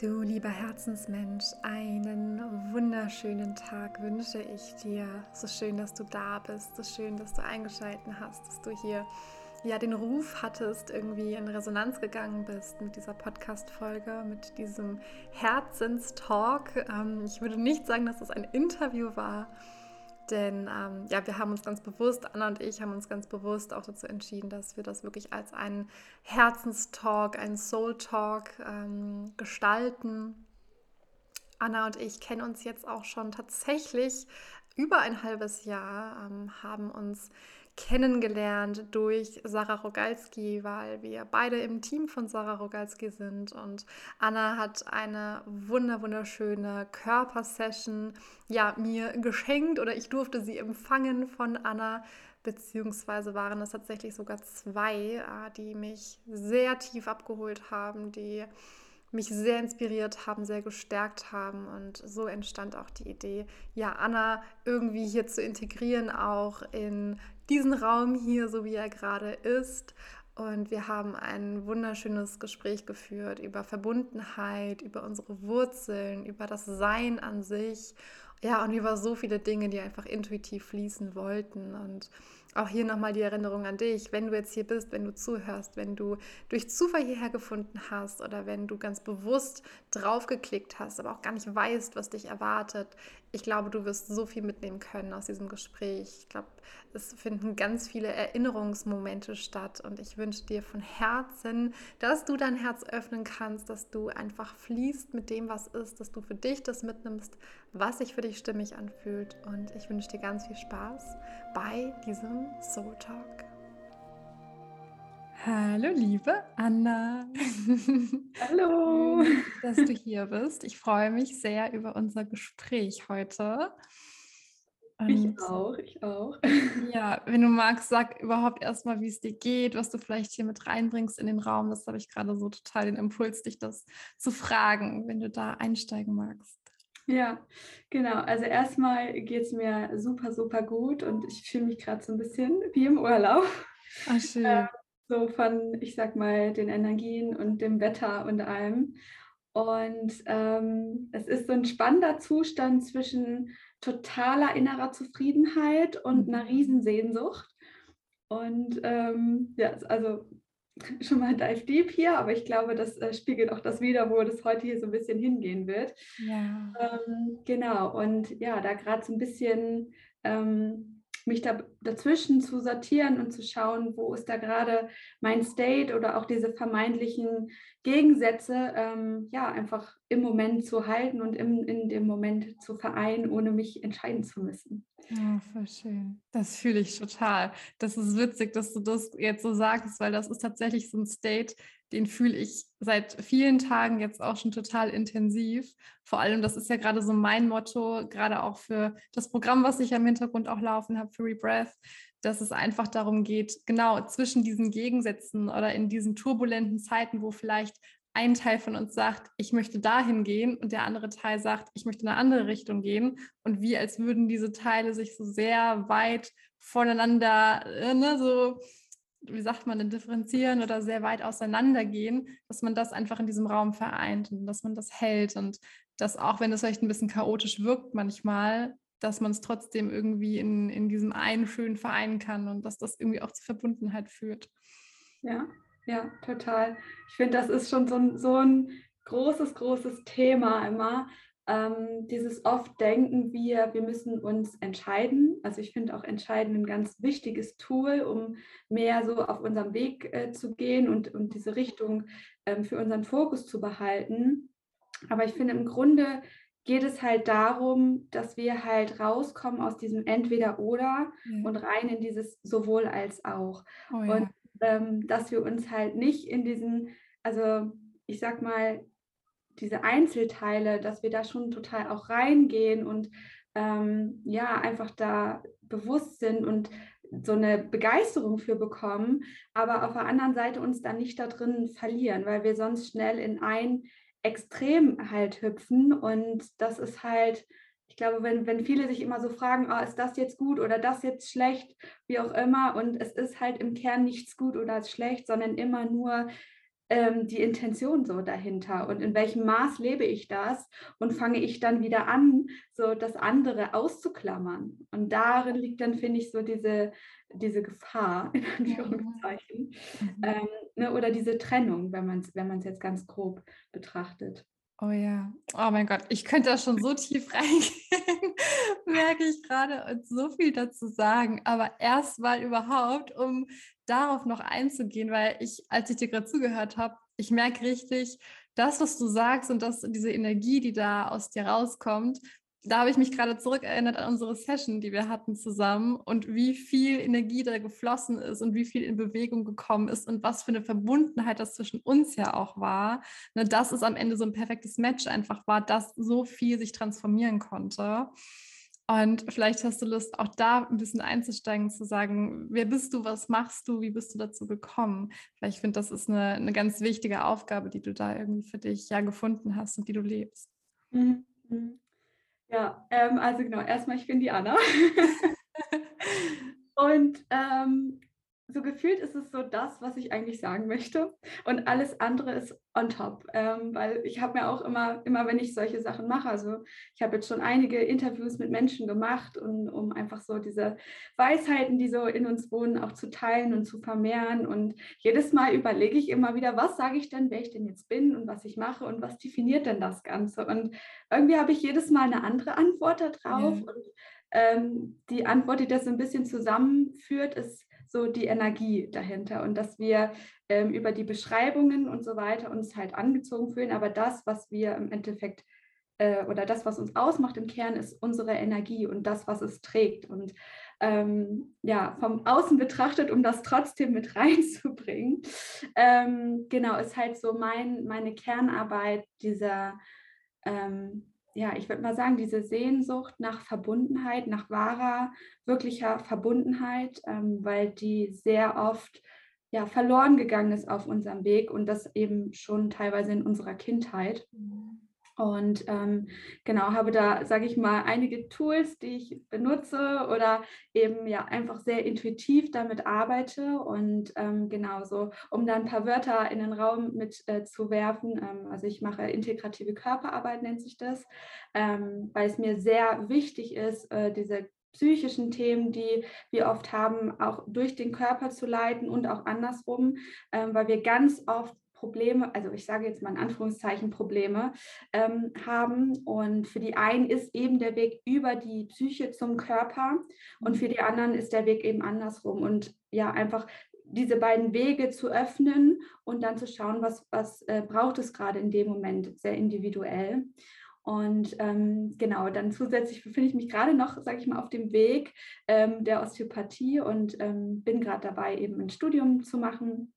Du lieber Herzensmensch, einen wunderschönen Tag wünsche ich dir. So schön, dass du da bist, so schön, dass du eingeschalten hast, dass du hier ja den Ruf hattest, irgendwie in Resonanz gegangen bist mit dieser Podcast-Folge, mit diesem Herzenstalk. Ähm, ich würde nicht sagen, dass es ein Interview war, denn ähm, ja, wir haben uns ganz bewusst, Anna und ich haben uns ganz bewusst auch dazu entschieden, dass wir das wirklich als einen Herzenstalk, einen Soul-Talk ähm, gestalten. Anna und ich kennen uns jetzt auch schon tatsächlich über ein halbes Jahr, ähm, haben uns kennengelernt durch Sarah Rogalski, weil wir beide im Team von Sarah Rogalski sind. Und Anna hat eine wunder wunderschöne Körpersession ja, mir geschenkt oder ich durfte sie empfangen von Anna. Beziehungsweise waren es tatsächlich sogar zwei, äh, die mich sehr tief abgeholt haben, die mich sehr inspiriert haben, sehr gestärkt haben. Und so entstand auch die Idee, ja, Anna irgendwie hier zu integrieren, auch in diesen Raum hier, so wie er gerade ist. Und wir haben ein wunderschönes Gespräch geführt über Verbundenheit, über unsere Wurzeln, über das Sein an sich. Ja, und über so viele Dinge, die einfach intuitiv fließen wollten. Und auch hier nochmal die Erinnerung an dich, wenn du jetzt hier bist, wenn du zuhörst, wenn du durch Zufall hierher gefunden hast oder wenn du ganz bewusst draufgeklickt hast, aber auch gar nicht weißt, was dich erwartet. Ich glaube, du wirst so viel mitnehmen können aus diesem Gespräch. Ich glaube, es finden ganz viele Erinnerungsmomente statt und ich wünsche dir von Herzen, dass du dein Herz öffnen kannst, dass du einfach fließt mit dem, was ist, dass du für dich das mitnimmst, was sich für dich stimmig anfühlt und ich wünsche dir ganz viel Spaß bei diesem Soul Talk. Hallo, liebe Anna. Hallo. dass du hier bist. Ich freue mich sehr über unser Gespräch heute. Und ich auch, ich auch. Ja, wenn du magst, sag überhaupt erstmal, wie es dir geht, was du vielleicht hier mit reinbringst in den Raum. Das habe ich gerade so total den Impuls, dich das zu fragen, wenn du da einsteigen magst. Ja, genau. Also erstmal geht es mir super, super gut und ich fühle mich gerade so ein bisschen wie im Urlaub. Ach, schön. Äh, so von, ich sag mal, den Energien und dem Wetter und allem. Und ähm, es ist so ein spannender Zustand zwischen totaler innerer Zufriedenheit und einer mhm. Riesensehnsucht. Und ähm, ja, also schon mal dive deep hier, aber ich glaube, das äh, spiegelt auch das wieder, wo das heute hier so ein bisschen hingehen wird. Ja. Ähm, genau, und ja, da gerade so ein bisschen ähm, mich da dazwischen zu sortieren und zu schauen, wo ist da gerade mein State oder auch diese vermeintlichen Gegensätze, ähm, ja, einfach im Moment zu halten und im, in dem Moment zu vereinen, ohne mich entscheiden zu müssen. Ja, voll schön. Das fühle ich total. Das ist witzig, dass du das jetzt so sagst, weil das ist tatsächlich so ein State, den fühle ich seit vielen Tagen jetzt auch schon total intensiv. Vor allem, das ist ja gerade so mein Motto, gerade auch für das Programm, was ich am Hintergrund auch laufen habe, für Rebreath, dass es einfach darum geht, genau zwischen diesen Gegensätzen oder in diesen turbulenten Zeiten, wo vielleicht ein Teil von uns sagt, ich möchte dahin gehen und der andere Teil sagt, ich möchte in eine andere Richtung gehen. Und wie als würden diese Teile sich so sehr weit voneinander, äh, ne, so wie sagt man, differenzieren oder sehr weit auseinandergehen, dass man das einfach in diesem Raum vereint und dass man das hält und dass auch wenn es vielleicht ein bisschen chaotisch wirkt manchmal, dass man es trotzdem irgendwie in, in diesem einen schönen vereinen kann und dass das irgendwie auch zur Verbundenheit führt. Ja, ja, total. Ich finde, das ist schon so ein, so ein großes, großes Thema immer, ähm, dieses oft denken wir, wir müssen uns entscheiden. Also ich finde auch entscheiden ein ganz wichtiges Tool, um mehr so auf unserem Weg äh, zu gehen und, und diese Richtung ähm, für unseren Fokus zu behalten. Aber ich finde im Grunde geht es halt darum, dass wir halt rauskommen aus diesem Entweder-Oder mhm. und rein in dieses sowohl als auch. Oh, ja. Und ähm, dass wir uns halt nicht in diesen, also ich sag mal, diese Einzelteile, dass wir da schon total auch reingehen und ähm, ja, einfach da bewusst sind und so eine Begeisterung für bekommen, aber auf der anderen Seite uns dann nicht da drin verlieren, weil wir sonst schnell in ein Extrem halt hüpfen. Und das ist halt, ich glaube, wenn, wenn viele sich immer so fragen, oh, ist das jetzt gut oder das jetzt schlecht, wie auch immer, und es ist halt im Kern nichts gut oder schlecht, sondern immer nur ähm, die Intention so dahinter und in welchem Maß lebe ich das und fange ich dann wieder an, so das andere auszuklammern. Und darin liegt dann, finde ich, so diese, diese Gefahr, in Anführungszeichen, mhm. ähm, ne, oder diese Trennung, wenn man es wenn jetzt ganz grob betrachtet. Oh ja, oh mein Gott, ich könnte da schon so tief reingehen, merke ich gerade und so viel dazu sagen. Aber erst mal überhaupt, um darauf noch einzugehen, weil ich, als ich dir gerade zugehört habe, ich merke richtig, das, was du sagst und das, diese Energie, die da aus dir rauskommt, da habe ich mich gerade zurückerinnert an unsere Session, die wir hatten zusammen und wie viel Energie da geflossen ist und wie viel in Bewegung gekommen ist und was für eine Verbundenheit das zwischen uns ja auch war. Ne, dass es am Ende so ein perfektes Match einfach war, dass so viel sich transformieren konnte. Und vielleicht hast du Lust, auch da ein bisschen einzusteigen, zu sagen, wer bist du, was machst du, wie bist du dazu gekommen? Weil ich finde, das ist eine, eine ganz wichtige Aufgabe, die du da irgendwie für dich ja gefunden hast und die du lebst. Mhm. Ja, ähm, also genau, erstmal, ich bin die Anna. und ähm, so gefühlt ist es so das, was ich eigentlich sagen möchte. Und alles andere ist on top. Ähm, weil ich habe mir auch immer, immer, wenn ich solche Sachen mache, also ich habe jetzt schon einige Interviews mit Menschen gemacht, und, um einfach so diese Weisheiten, die so in uns wohnen, auch zu teilen und zu vermehren. Und jedes Mal überlege ich immer wieder, was sage ich denn, wer ich denn jetzt bin und was ich mache und was definiert denn das Ganze. Und irgendwie habe ich jedes Mal eine andere Antwort darauf. Ja. Und ähm, die Antwort, die das so ein bisschen zusammenführt, ist, so die Energie dahinter und dass wir ähm, über die Beschreibungen und so weiter uns halt angezogen fühlen, aber das, was wir im Endeffekt äh, oder das, was uns ausmacht im Kern, ist unsere Energie und das, was es trägt. Und ähm, ja, vom Außen betrachtet, um das trotzdem mit reinzubringen, ähm, genau, ist halt so mein, meine Kernarbeit dieser ähm, ja, ich würde mal sagen, diese Sehnsucht nach Verbundenheit, nach wahrer, wirklicher Verbundenheit, ähm, weil die sehr oft ja, verloren gegangen ist auf unserem Weg und das eben schon teilweise in unserer Kindheit. Mhm. Und ähm, genau, habe da, sage ich mal, einige Tools, die ich benutze oder eben ja einfach sehr intuitiv damit arbeite. Und ähm, genauso, um da ein paar Wörter in den Raum mit äh, zu werfen. Ähm, also ich mache integrative Körperarbeit, nennt sich das, ähm, weil es mir sehr wichtig ist, äh, diese psychischen Themen, die wir oft haben, auch durch den Körper zu leiten und auch andersrum, ähm, weil wir ganz oft Probleme, also ich sage jetzt mal in Anführungszeichen Probleme, ähm, haben. Und für die einen ist eben der Weg über die Psyche zum Körper und für die anderen ist der Weg eben andersrum. Und ja, einfach diese beiden Wege zu öffnen und dann zu schauen, was, was äh, braucht es gerade in dem Moment, sehr individuell. Und ähm, genau, dann zusätzlich befinde ich mich gerade noch, sage ich mal, auf dem Weg ähm, der Osteopathie und ähm, bin gerade dabei, eben ein Studium zu machen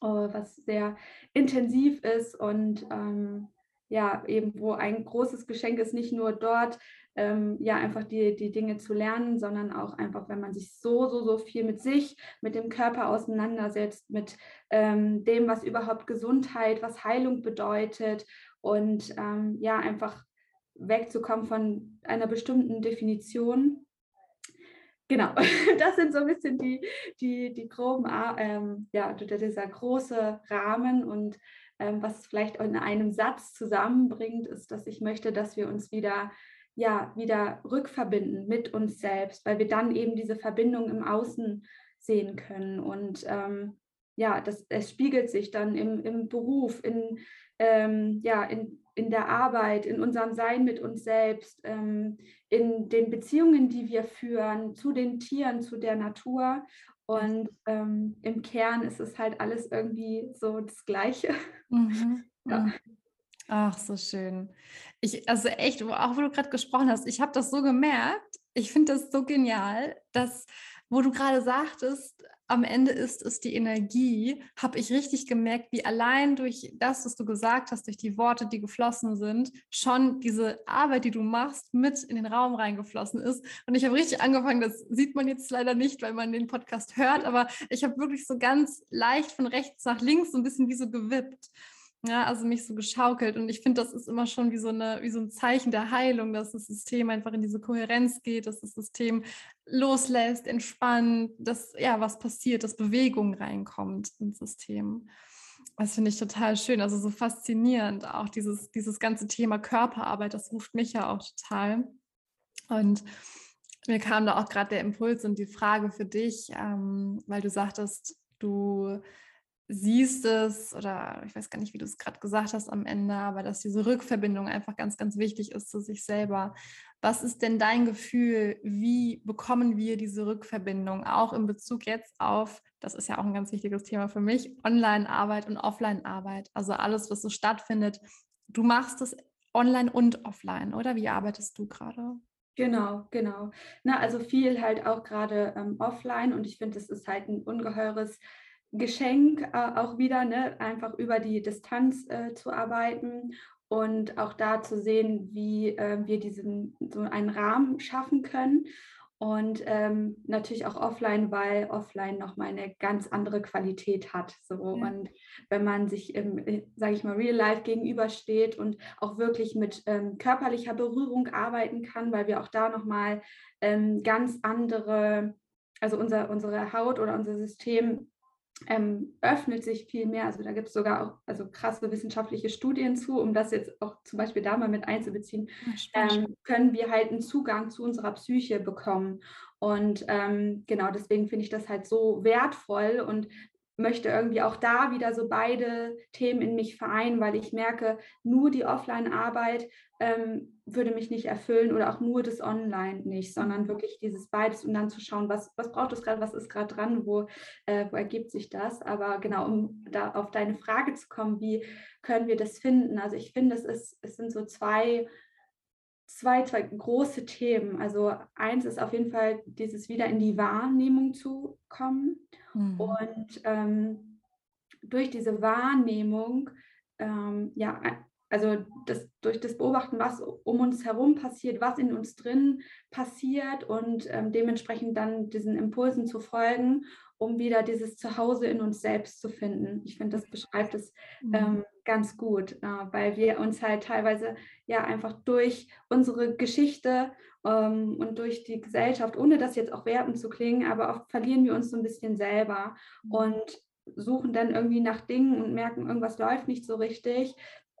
was sehr intensiv ist und ähm, ja, eben wo ein großes Geschenk ist, nicht nur dort ähm, ja einfach die, die Dinge zu lernen, sondern auch einfach, wenn man sich so, so, so viel mit sich, mit dem Körper auseinandersetzt, mit ähm, dem, was überhaupt Gesundheit, was Heilung bedeutet und ähm, ja, einfach wegzukommen von einer bestimmten Definition Genau, das sind so ein bisschen die, die, die groben, ähm, ja, dieser große Rahmen. Und ähm, was vielleicht in einem Satz zusammenbringt, ist, dass ich möchte, dass wir uns wieder, ja, wieder rückverbinden mit uns selbst, weil wir dann eben diese Verbindung im Außen sehen können. Und ähm, ja, das, es spiegelt sich dann im, im Beruf, in, ähm, ja, in, in der Arbeit, in unserem Sein mit uns selbst, ähm, in den Beziehungen, die wir führen, zu den Tieren, zu der Natur. Und ähm, im Kern ist es halt alles irgendwie so das Gleiche. Mhm. Ja. Mhm. Ach, so schön. Ich, also echt, auch wo du gerade gesprochen hast, ich habe das so gemerkt. Ich finde das so genial, dass, wo du gerade sagtest, am Ende ist es die Energie, habe ich richtig gemerkt, wie allein durch das, was du gesagt hast, durch die Worte, die geflossen sind, schon diese Arbeit, die du machst, mit in den Raum reingeflossen ist. Und ich habe richtig angefangen, das sieht man jetzt leider nicht, weil man den Podcast hört, aber ich habe wirklich so ganz leicht von rechts nach links so ein bisschen wie so gewippt. Ja, also mich so geschaukelt. Und ich finde, das ist immer schon wie so, eine, wie so ein Zeichen der Heilung, dass das System einfach in diese Kohärenz geht, dass das System loslässt, entspannt, dass ja was passiert, dass Bewegung reinkommt ins System. Das finde ich total schön, also so faszinierend. Auch dieses, dieses ganze Thema Körperarbeit, das ruft mich ja auch total. Und mir kam da auch gerade der Impuls und die Frage für dich, ähm, weil du sagtest, du siehst es oder ich weiß gar nicht, wie du es gerade gesagt hast am Ende, aber dass diese Rückverbindung einfach ganz, ganz wichtig ist zu sich selber. Was ist denn dein Gefühl? Wie bekommen wir diese Rückverbindung auch in Bezug jetzt auf, das ist ja auch ein ganz wichtiges Thema für mich, Online-Arbeit und Offline-Arbeit, also alles, was so stattfindet. Du machst es online und offline, oder? Wie arbeitest du gerade? Genau, genau. Na, also viel halt auch gerade ähm, offline und ich finde, es ist halt ein ungeheures Geschenk äh, auch wieder, ne? einfach über die Distanz äh, zu arbeiten und auch da zu sehen, wie äh, wir diesen so einen Rahmen schaffen können. Und ähm, natürlich auch offline, weil offline nochmal eine ganz andere Qualität hat. So. Ja. Und wenn man sich im, äh, sage ich mal, Real Life gegenübersteht und auch wirklich mit ähm, körperlicher Berührung arbeiten kann, weil wir auch da nochmal ähm, ganz andere, also unser, unsere Haut oder unser System ähm, öffnet sich viel mehr. Also da gibt es sogar auch also krasse wissenschaftliche Studien zu, um das jetzt auch zum Beispiel da mal mit einzubeziehen, ähm, können wir halt einen Zugang zu unserer Psyche bekommen. Und ähm, genau deswegen finde ich das halt so wertvoll und möchte irgendwie auch da wieder so beide Themen in mich vereinen, weil ich merke, nur die Offline-Arbeit ähm, würde mich nicht erfüllen oder auch nur das Online nicht, sondern wirklich dieses beides und dann zu schauen, was, was braucht es gerade, was ist gerade dran, wo, äh, wo ergibt sich das. Aber genau, um da auf deine Frage zu kommen, wie können wir das finden? Also ich finde, es, ist, es sind so zwei zwei, zwei große Themen. Also eins ist auf jeden Fall dieses wieder in die Wahrnehmung zu kommen. Mhm. Und ähm, durch diese Wahrnehmung, ähm, ja, also das, durch das Beobachten, was um uns herum passiert, was in uns drin passiert und ähm, dementsprechend dann diesen Impulsen zu folgen, um wieder dieses Zuhause in uns selbst zu finden. Ich finde, das beschreibt es mhm. Ganz gut, äh, weil wir uns halt teilweise ja einfach durch unsere Geschichte ähm, und durch die Gesellschaft, ohne das jetzt auch werten zu klingen, aber oft verlieren wir uns so ein bisschen selber mhm. und suchen dann irgendwie nach Dingen und merken, irgendwas läuft nicht so richtig.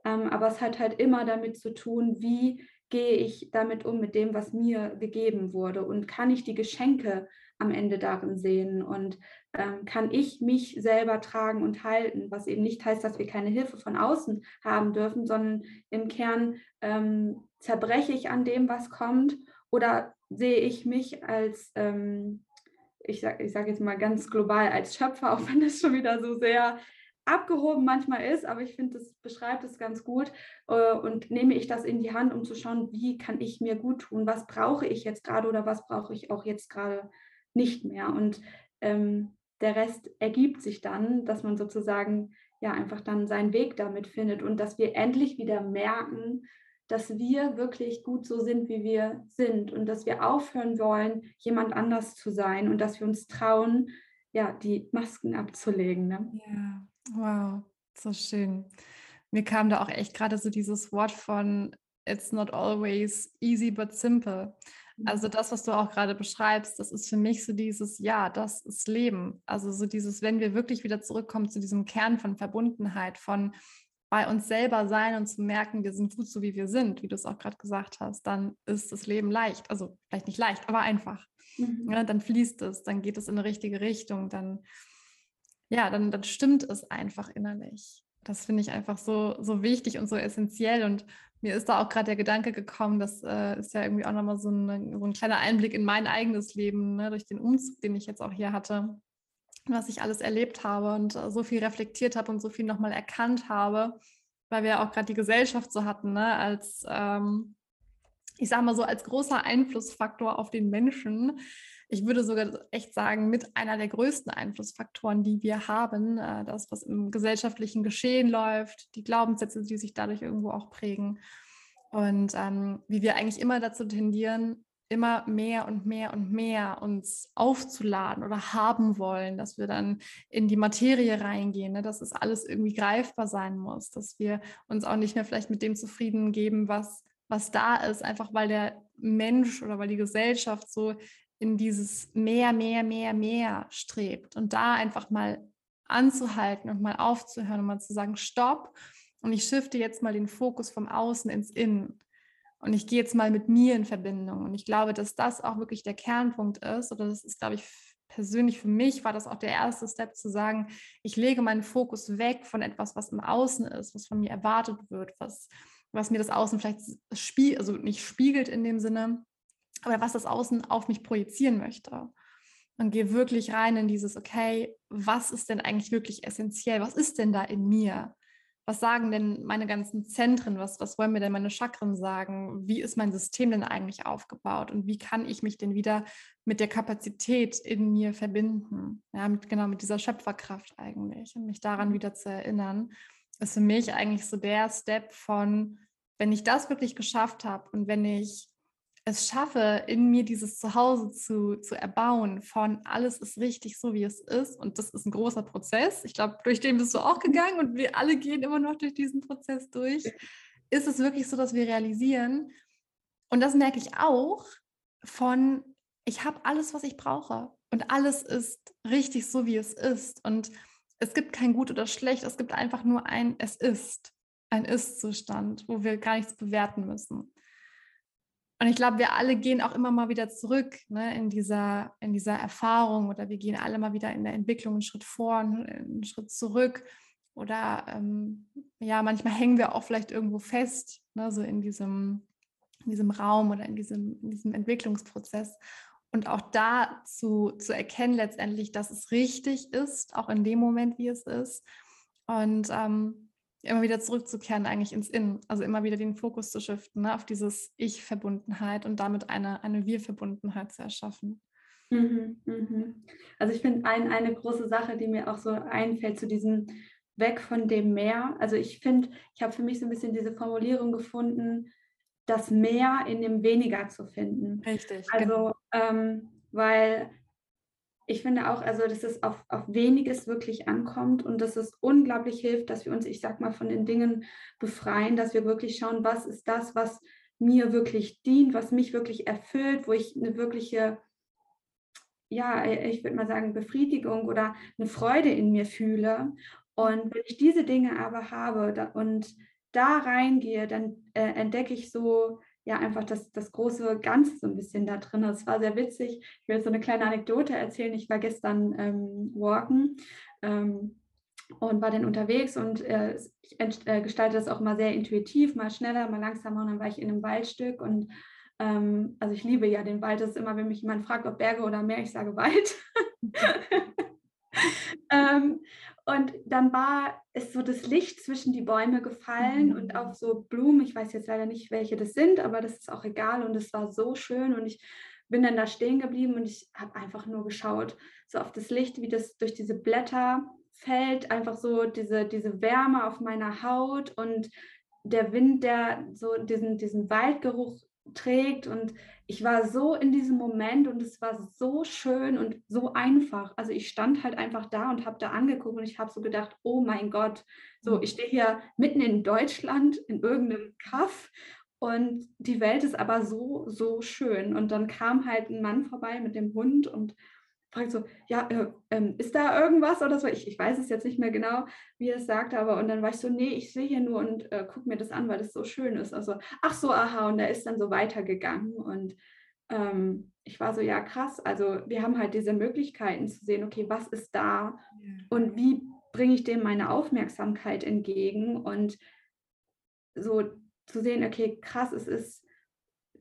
Ähm, aber es hat halt immer damit zu tun, wie gehe ich damit um, mit dem, was mir gegeben wurde und kann ich die Geschenke am Ende darin sehen und kann ich mich selber tragen und halten, was eben nicht heißt, dass wir keine Hilfe von außen haben dürfen, sondern im Kern ähm, zerbreche ich an dem, was kommt oder sehe ich mich als, ähm, ich sage ich sag jetzt mal ganz global, als Schöpfer, auch wenn das schon wieder so sehr abgehoben manchmal ist, aber ich finde, das beschreibt es ganz gut äh, und nehme ich das in die Hand, um zu schauen, wie kann ich mir gut tun, was brauche ich jetzt gerade oder was brauche ich auch jetzt gerade nicht mehr. Und ähm, der Rest ergibt sich dann, dass man sozusagen ja einfach dann seinen Weg damit findet und dass wir endlich wieder merken, dass wir wirklich gut so sind, wie wir sind und dass wir aufhören wollen, jemand anders zu sein und dass wir uns trauen, ja, die Masken abzulegen. Ne? Ja, wow, so schön. Mir kam da auch echt gerade so dieses Wort von It's not always easy but simple. Also das, was du auch gerade beschreibst, das ist für mich so dieses, ja, das ist Leben. Also so dieses, wenn wir wirklich wieder zurückkommen zu diesem Kern von Verbundenheit, von bei uns selber sein und zu merken, wir sind gut so, wie wir sind, wie du es auch gerade gesagt hast, dann ist das Leben leicht. Also vielleicht nicht leicht, aber einfach. Mhm. Ja, dann fließt es, dann geht es in eine richtige Richtung, dann, ja, dann, dann stimmt es einfach innerlich. Das finde ich einfach so, so wichtig und so essentiell. Und mir ist da auch gerade der Gedanke gekommen, das äh, ist ja irgendwie auch nochmal so, eine, so ein kleiner Einblick in mein eigenes Leben, ne, durch den Umzug, den ich jetzt auch hier hatte, was ich alles erlebt habe und äh, so viel reflektiert habe und so viel nochmal erkannt habe, weil wir auch gerade die Gesellschaft so hatten, ne, als, ähm, ich sage mal so, als großer Einflussfaktor auf den Menschen, ich würde sogar echt sagen, mit einer der größten Einflussfaktoren, die wir haben, äh, das, was im gesellschaftlichen Geschehen läuft, die Glaubenssätze, die sich dadurch irgendwo auch prägen. Und ähm, wie wir eigentlich immer dazu tendieren, immer mehr und mehr und mehr uns aufzuladen oder haben wollen, dass wir dann in die Materie reingehen, ne? dass es alles irgendwie greifbar sein muss, dass wir uns auch nicht mehr vielleicht mit dem zufrieden geben, was, was da ist, einfach weil der Mensch oder weil die Gesellschaft so in dieses mehr, mehr, mehr, mehr strebt und da einfach mal anzuhalten und mal aufzuhören und mal zu sagen, stopp. Und ich shifte jetzt mal den Fokus vom Außen ins Innen. Und ich gehe jetzt mal mit mir in Verbindung. Und ich glaube, dass das auch wirklich der Kernpunkt ist. Oder das ist, glaube ich, persönlich für mich war das auch der erste Step zu sagen, ich lege meinen Fokus weg von etwas, was im Außen ist, was von mir erwartet wird, was, was mir das Außen vielleicht spiegelt, also nicht spiegelt in dem Sinne, aber was das Außen auf mich projizieren möchte. Und gehe wirklich rein in dieses, okay, was ist denn eigentlich wirklich essentiell? Was ist denn da in mir? Was sagen denn meine ganzen Zentren? Was, was wollen mir denn meine Chakren sagen? Wie ist mein System denn eigentlich aufgebaut? Und wie kann ich mich denn wieder mit der Kapazität in mir verbinden? Ja, mit, genau mit dieser Schöpferkraft eigentlich. Und mich daran wieder zu erinnern, ist für mich eigentlich so der Step von, wenn ich das wirklich geschafft habe und wenn ich es schaffe, in mir dieses Zuhause zu, zu erbauen von alles ist richtig so, wie es ist. Und das ist ein großer Prozess. Ich glaube, durch den bist du auch gegangen und wir alle gehen immer noch durch diesen Prozess durch. Ist es wirklich so, dass wir realisieren, und das merke ich auch von, ich habe alles, was ich brauche. Und alles ist richtig so, wie es ist. Und es gibt kein Gut oder Schlecht, es gibt einfach nur ein Es ist, ein Ist-Zustand, wo wir gar nichts bewerten müssen. Und ich glaube, wir alle gehen auch immer mal wieder zurück ne, in, dieser, in dieser Erfahrung oder wir gehen alle mal wieder in der Entwicklung einen Schritt vor, einen Schritt zurück. Oder ähm, ja, manchmal hängen wir auch vielleicht irgendwo fest, ne, so in diesem, in diesem Raum oder in diesem, in diesem Entwicklungsprozess. Und auch da zu, zu erkennen letztendlich, dass es richtig ist, auch in dem Moment, wie es ist. Und ähm, immer wieder zurückzukehren eigentlich ins Innen, also immer wieder den Fokus zu shiften ne, auf dieses Ich-Verbundenheit und damit eine, eine Wir-Verbundenheit zu erschaffen. Mhm, mhm. Also ich finde ein, eine große Sache, die mir auch so einfällt zu diesem Weg von dem Meer. Also ich finde, ich habe für mich so ein bisschen diese Formulierung gefunden, das Mehr in dem Weniger zu finden. Richtig. Also, genau. ähm, weil ich finde auch, also dass es auf, auf weniges wirklich ankommt und dass es unglaublich hilft, dass wir uns, ich sag mal, von den Dingen befreien, dass wir wirklich schauen, was ist das, was mir wirklich dient, was mich wirklich erfüllt, wo ich eine wirkliche, ja, ich würde mal sagen, Befriedigung oder eine Freude in mir fühle. Und wenn ich diese Dinge aber habe und da reingehe, dann äh, entdecke ich so ja einfach das, das große Ganze so ein bisschen da drin. Es war sehr witzig. Ich will jetzt so eine kleine Anekdote erzählen. Ich war gestern ähm, walken ähm, und war dann unterwegs und äh, ich äh, gestalte das auch immer sehr intuitiv, mal schneller, mal langsamer. Und dann war ich in einem Waldstück und ähm, also ich liebe ja den Wald. Das ist immer, wenn mich jemand fragt, ob Berge oder Meer, ich sage Wald. ähm, und dann war es so das Licht zwischen die Bäume gefallen mhm. und auf so Blumen. Ich weiß jetzt leider nicht, welche das sind, aber das ist auch egal. Und es war so schön. Und ich bin dann da stehen geblieben und ich habe einfach nur geschaut, so auf das Licht, wie das durch diese Blätter fällt, einfach so diese, diese Wärme auf meiner Haut und der Wind, der so diesen, diesen Waldgeruch trägt. Und ich war so in diesem Moment und es war so schön und so einfach. Also ich stand halt einfach da und habe da angeguckt und ich habe so gedacht, oh mein Gott, so mhm. ich stehe hier mitten in Deutschland in irgendeinem Kaff und die Welt ist aber so, so schön. Und dann kam halt ein Mann vorbei mit dem Hund und fragt so, ja, äh, äh, ist da irgendwas oder so? Ich, ich weiß es jetzt nicht mehr genau, wie er es sagte, aber und dann war ich so, nee, ich sehe hier nur und äh, guck mir das an, weil es so schön ist. Also, ach so, aha, und er ist dann so weitergegangen und ähm, ich war so, ja, krass. Also wir haben halt diese Möglichkeiten zu sehen, okay, was ist da ja. und wie bringe ich dem meine Aufmerksamkeit entgegen und so zu sehen, okay, krass, es ist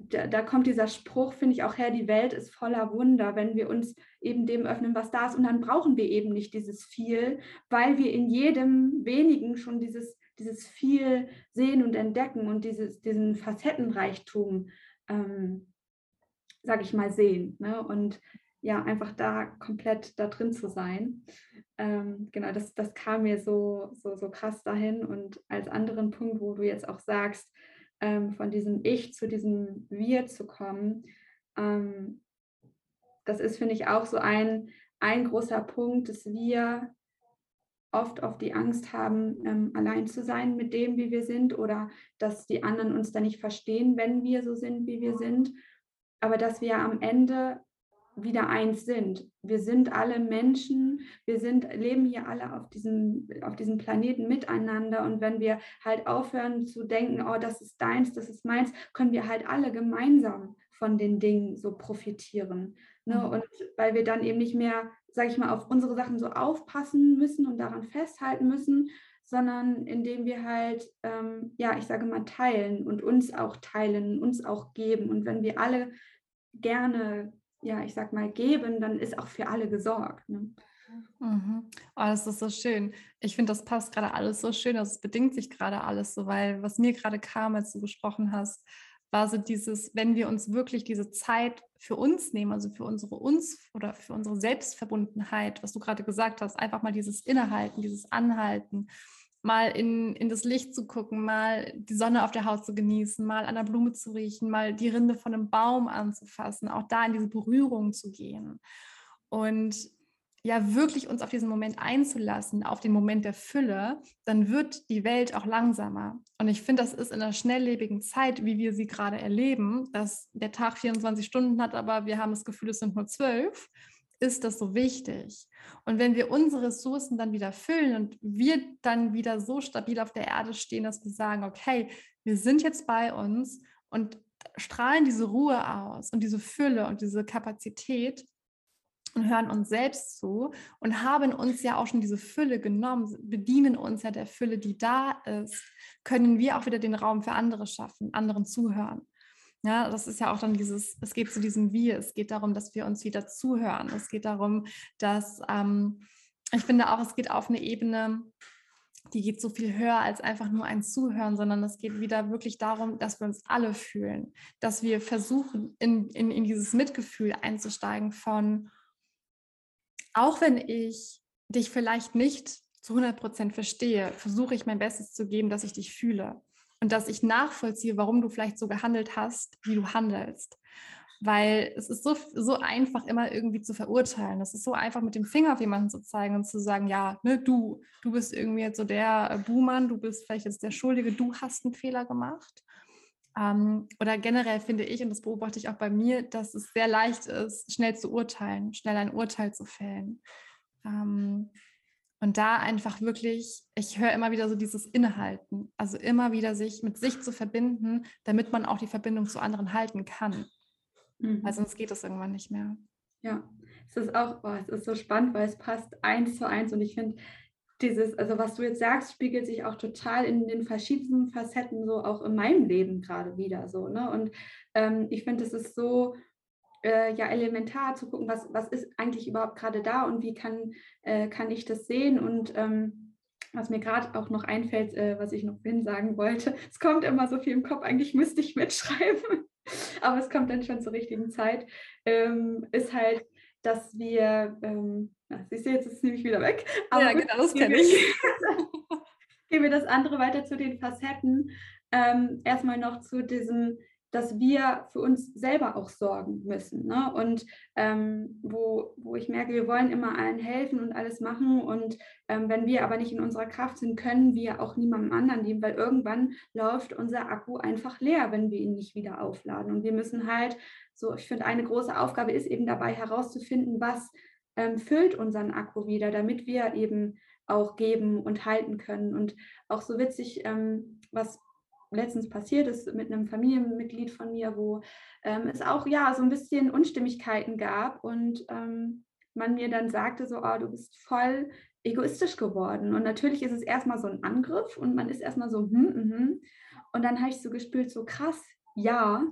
da, da, kommt dieser Spruch, finde ich auch her, die Welt ist voller Wunder, wenn wir uns eben dem öffnen, was da ist. Und dann brauchen wir eben nicht dieses viel, weil wir in jedem wenigen schon dieses, dieses viel sehen und entdecken und dieses, diesen Facettenreichtum, ähm, sage ich mal, sehen. Ne? Und ja, einfach da komplett da drin zu sein. Ähm, genau, das, das kam mir so, so, so krass dahin. Und als anderen Punkt, wo du jetzt auch sagst, ähm, von diesem Ich zu diesem Wir zu kommen, ähm, das ist, finde ich, auch so ein, ein großer Punkt, dass wir oft auf die Angst haben, ähm, allein zu sein mit dem, wie wir sind, oder dass die anderen uns da nicht verstehen, wenn wir so sind, wie wir sind. Aber dass wir am Ende wieder eins sind. Wir sind alle Menschen, wir sind, leben hier alle auf diesem, auf diesem Planeten miteinander. Und wenn wir halt aufhören zu denken, oh, das ist deins, das ist meins, können wir halt alle gemeinsam von den Dingen so profitieren. Ne? Mhm. Und weil wir dann eben nicht mehr, sage ich mal, auf unsere Sachen so aufpassen müssen und daran festhalten müssen, sondern indem wir halt, ähm, ja, ich sage mal, teilen und uns auch teilen, uns auch geben. Und wenn wir alle gerne ja, ich sag mal, geben, dann ist auch für alle gesorgt. Ne? Mhm. Oh, das ist so schön. Ich finde, das passt gerade alles so schön. Also es bedingt sich gerade alles so, weil was mir gerade kam, als du gesprochen hast, war so dieses, wenn wir uns wirklich diese Zeit für uns nehmen, also für unsere uns oder für unsere Selbstverbundenheit, was du gerade gesagt hast, einfach mal dieses Innehalten, dieses Anhalten mal in, in das Licht zu gucken, mal die Sonne auf der Haut zu genießen, mal an der Blume zu riechen, mal die Rinde von einem Baum anzufassen, auch da in diese Berührung zu gehen. Und ja, wirklich uns auf diesen Moment einzulassen, auf den Moment der Fülle, dann wird die Welt auch langsamer. Und ich finde, das ist in einer schnelllebigen Zeit, wie wir sie gerade erleben, dass der Tag 24 Stunden hat, aber wir haben das Gefühl, es sind nur zwölf ist das so wichtig. Und wenn wir unsere Ressourcen dann wieder füllen und wir dann wieder so stabil auf der Erde stehen, dass wir sagen, okay, wir sind jetzt bei uns und strahlen diese Ruhe aus und diese Fülle und diese Kapazität und hören uns selbst zu und haben uns ja auch schon diese Fülle genommen, bedienen uns ja der Fülle, die da ist, können wir auch wieder den Raum für andere schaffen, anderen zuhören. Ja, das ist ja auch dann dieses, es geht zu diesem Wir, es geht darum, dass wir uns wieder zuhören. Es geht darum, dass ähm, ich finde auch, es geht auf eine Ebene, die geht so viel höher als einfach nur ein Zuhören, sondern es geht wieder wirklich darum, dass wir uns alle fühlen, dass wir versuchen, in, in, in dieses Mitgefühl einzusteigen von, auch wenn ich dich vielleicht nicht zu 100 Prozent verstehe, versuche ich mein Bestes zu geben, dass ich dich fühle und dass ich nachvollziehe, warum du vielleicht so gehandelt hast, wie du handelst. Weil es ist so, so einfach, immer irgendwie zu verurteilen. Es ist so einfach, mit dem Finger auf jemanden zu zeigen und zu sagen, ja, ne, du, du bist irgendwie jetzt so der äh, Buhmann, du bist vielleicht jetzt der Schuldige, du hast einen Fehler gemacht. Ähm, oder generell finde ich, und das beobachte ich auch bei mir, dass es sehr leicht ist, schnell zu urteilen, schnell ein Urteil zu fällen. Ähm, und da einfach wirklich, ich höre immer wieder so dieses Innehalten, also immer wieder sich mit sich zu verbinden, damit man auch die Verbindung zu anderen halten kann. Mhm. Weil sonst geht es irgendwann nicht mehr. Ja, es ist auch, oh, es ist so spannend, weil es passt eins zu eins und ich finde, dieses, also was du jetzt sagst, spiegelt sich auch total in den verschiedensten Facetten so auch in meinem Leben gerade wieder so. Ne? Und ähm, ich finde, es ist so äh, ja elementar zu gucken, was, was ist eigentlich überhaupt gerade da und wie kann, äh, kann ich das sehen und ähm, was mir gerade auch noch einfällt, äh, was ich noch vorhin sagen wollte, es kommt immer so viel im Kopf, eigentlich müsste ich mitschreiben, aber es kommt dann schon zur richtigen Zeit, ähm, ist halt, dass wir, ähm, na, siehst du, jetzt ist es nämlich wieder weg. Aber ja, genau, das kenne ich. Gehen wir das andere weiter zu den Facetten. Ähm, erstmal noch zu diesem, dass wir für uns selber auch sorgen müssen. Ne? Und ähm, wo, wo ich merke, wir wollen immer allen helfen und alles machen. Und ähm, wenn wir aber nicht in unserer Kraft sind, können wir auch niemandem anderen dienen, weil irgendwann läuft unser Akku einfach leer, wenn wir ihn nicht wieder aufladen. Und wir müssen halt, so, ich finde, eine große Aufgabe ist eben dabei herauszufinden, was ähm, füllt unseren Akku wieder, damit wir eben auch geben und halten können. Und auch so witzig, ähm, was letztens passiert ist mit einem Familienmitglied von mir, wo ähm, es auch ja so ein bisschen Unstimmigkeiten gab und ähm, man mir dann sagte so, oh, du bist voll egoistisch geworden. Und natürlich ist es erstmal so ein Angriff und man ist erstmal so, hm, hm. Und dann habe ich so gespürt, so krass, ja,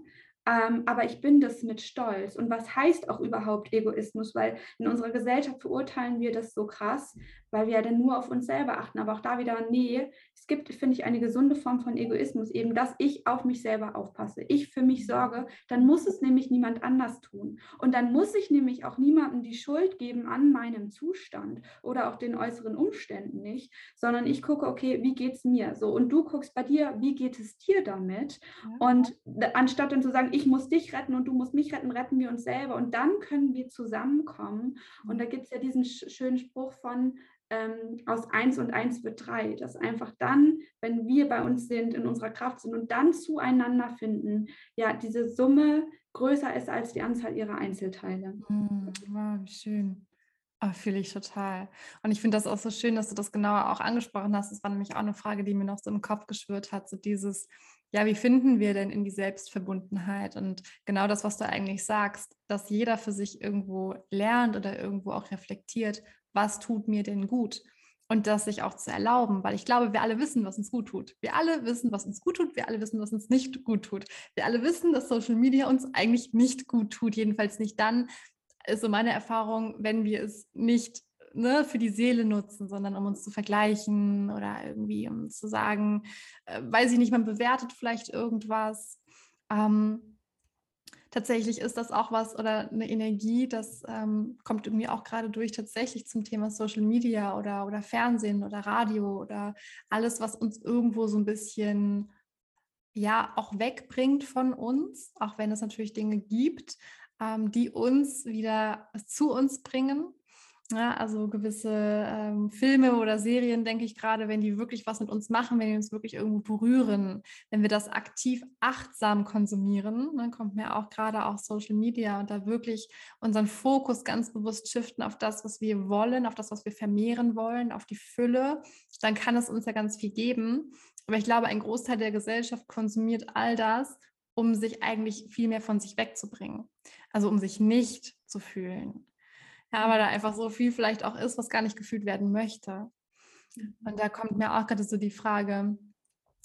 ähm, aber ich bin das mit Stolz. Und was heißt auch überhaupt Egoismus? Weil in unserer Gesellschaft verurteilen wir das so krass, weil wir ja dann nur auf uns selber achten. Aber auch da wieder, nee, es gibt, finde ich, eine gesunde Form von Egoismus, eben, dass ich auf mich selber aufpasse, ich für mich sorge, dann muss es nämlich niemand anders tun. Und dann muss ich nämlich auch niemandem die Schuld geben an meinem Zustand oder auch den äußeren Umständen nicht, sondern ich gucke, okay, wie geht es mir? So, und du guckst bei dir, wie geht es dir damit? Ja. Und anstatt dann zu sagen, ich muss dich retten und du musst mich retten, retten wir uns selber und dann können wir zusammenkommen. Und da gibt es ja diesen schönen Spruch von, ähm, aus eins und eins wird drei. Dass einfach dann, wenn wir bei uns sind, in unserer Kraft sind und dann zueinander finden, ja, diese Summe größer ist als die Anzahl ihrer Einzelteile. Mm, wow, wie schön. Oh, Fühle ich total. Und ich finde das auch so schön, dass du das genauer auch angesprochen hast. Das war nämlich auch eine Frage, die mir noch so im Kopf geschwirrt hat. So dieses, ja, wie finden wir denn in die Selbstverbundenheit? Und genau das, was du eigentlich sagst, dass jeder für sich irgendwo lernt oder irgendwo auch reflektiert, was tut mir denn gut? Und das sich auch zu erlauben, weil ich glaube, wir alle wissen, was uns gut tut. Wir alle wissen, was uns gut tut. Wir alle wissen, was uns nicht gut tut. Wir alle wissen, dass Social Media uns eigentlich nicht gut tut. Jedenfalls nicht dann, ist so meine Erfahrung, wenn wir es nicht ne, für die Seele nutzen, sondern um uns zu vergleichen oder irgendwie um zu sagen, äh, weiß ich nicht, man bewertet vielleicht irgendwas. Ähm, tatsächlich ist das auch was oder eine Energie, das ähm, kommt irgendwie auch gerade durch tatsächlich zum Thema Social Media oder, oder Fernsehen oder Radio oder alles, was uns irgendwo so ein bisschen ja auch wegbringt von uns, auch wenn es natürlich Dinge gibt, ähm, die uns wieder zu uns bringen. Ja, also gewisse ähm, Filme oder Serien, denke ich gerade, wenn die wirklich was mit uns machen, wenn die uns wirklich irgendwo berühren, wenn wir das aktiv achtsam konsumieren, dann kommt mir auch gerade auch Social Media und da wirklich unseren Fokus ganz bewusst shiften auf das, was wir wollen, auf das, was wir vermehren wollen, auf die Fülle, dann kann es uns ja ganz viel geben. Aber ich glaube, ein Großteil der Gesellschaft konsumiert all das, um sich eigentlich viel mehr von sich wegzubringen. Also um sich nicht zu fühlen. Ja, weil da einfach so viel vielleicht auch ist, was gar nicht gefühlt werden möchte. Und da kommt mir auch gerade so die Frage,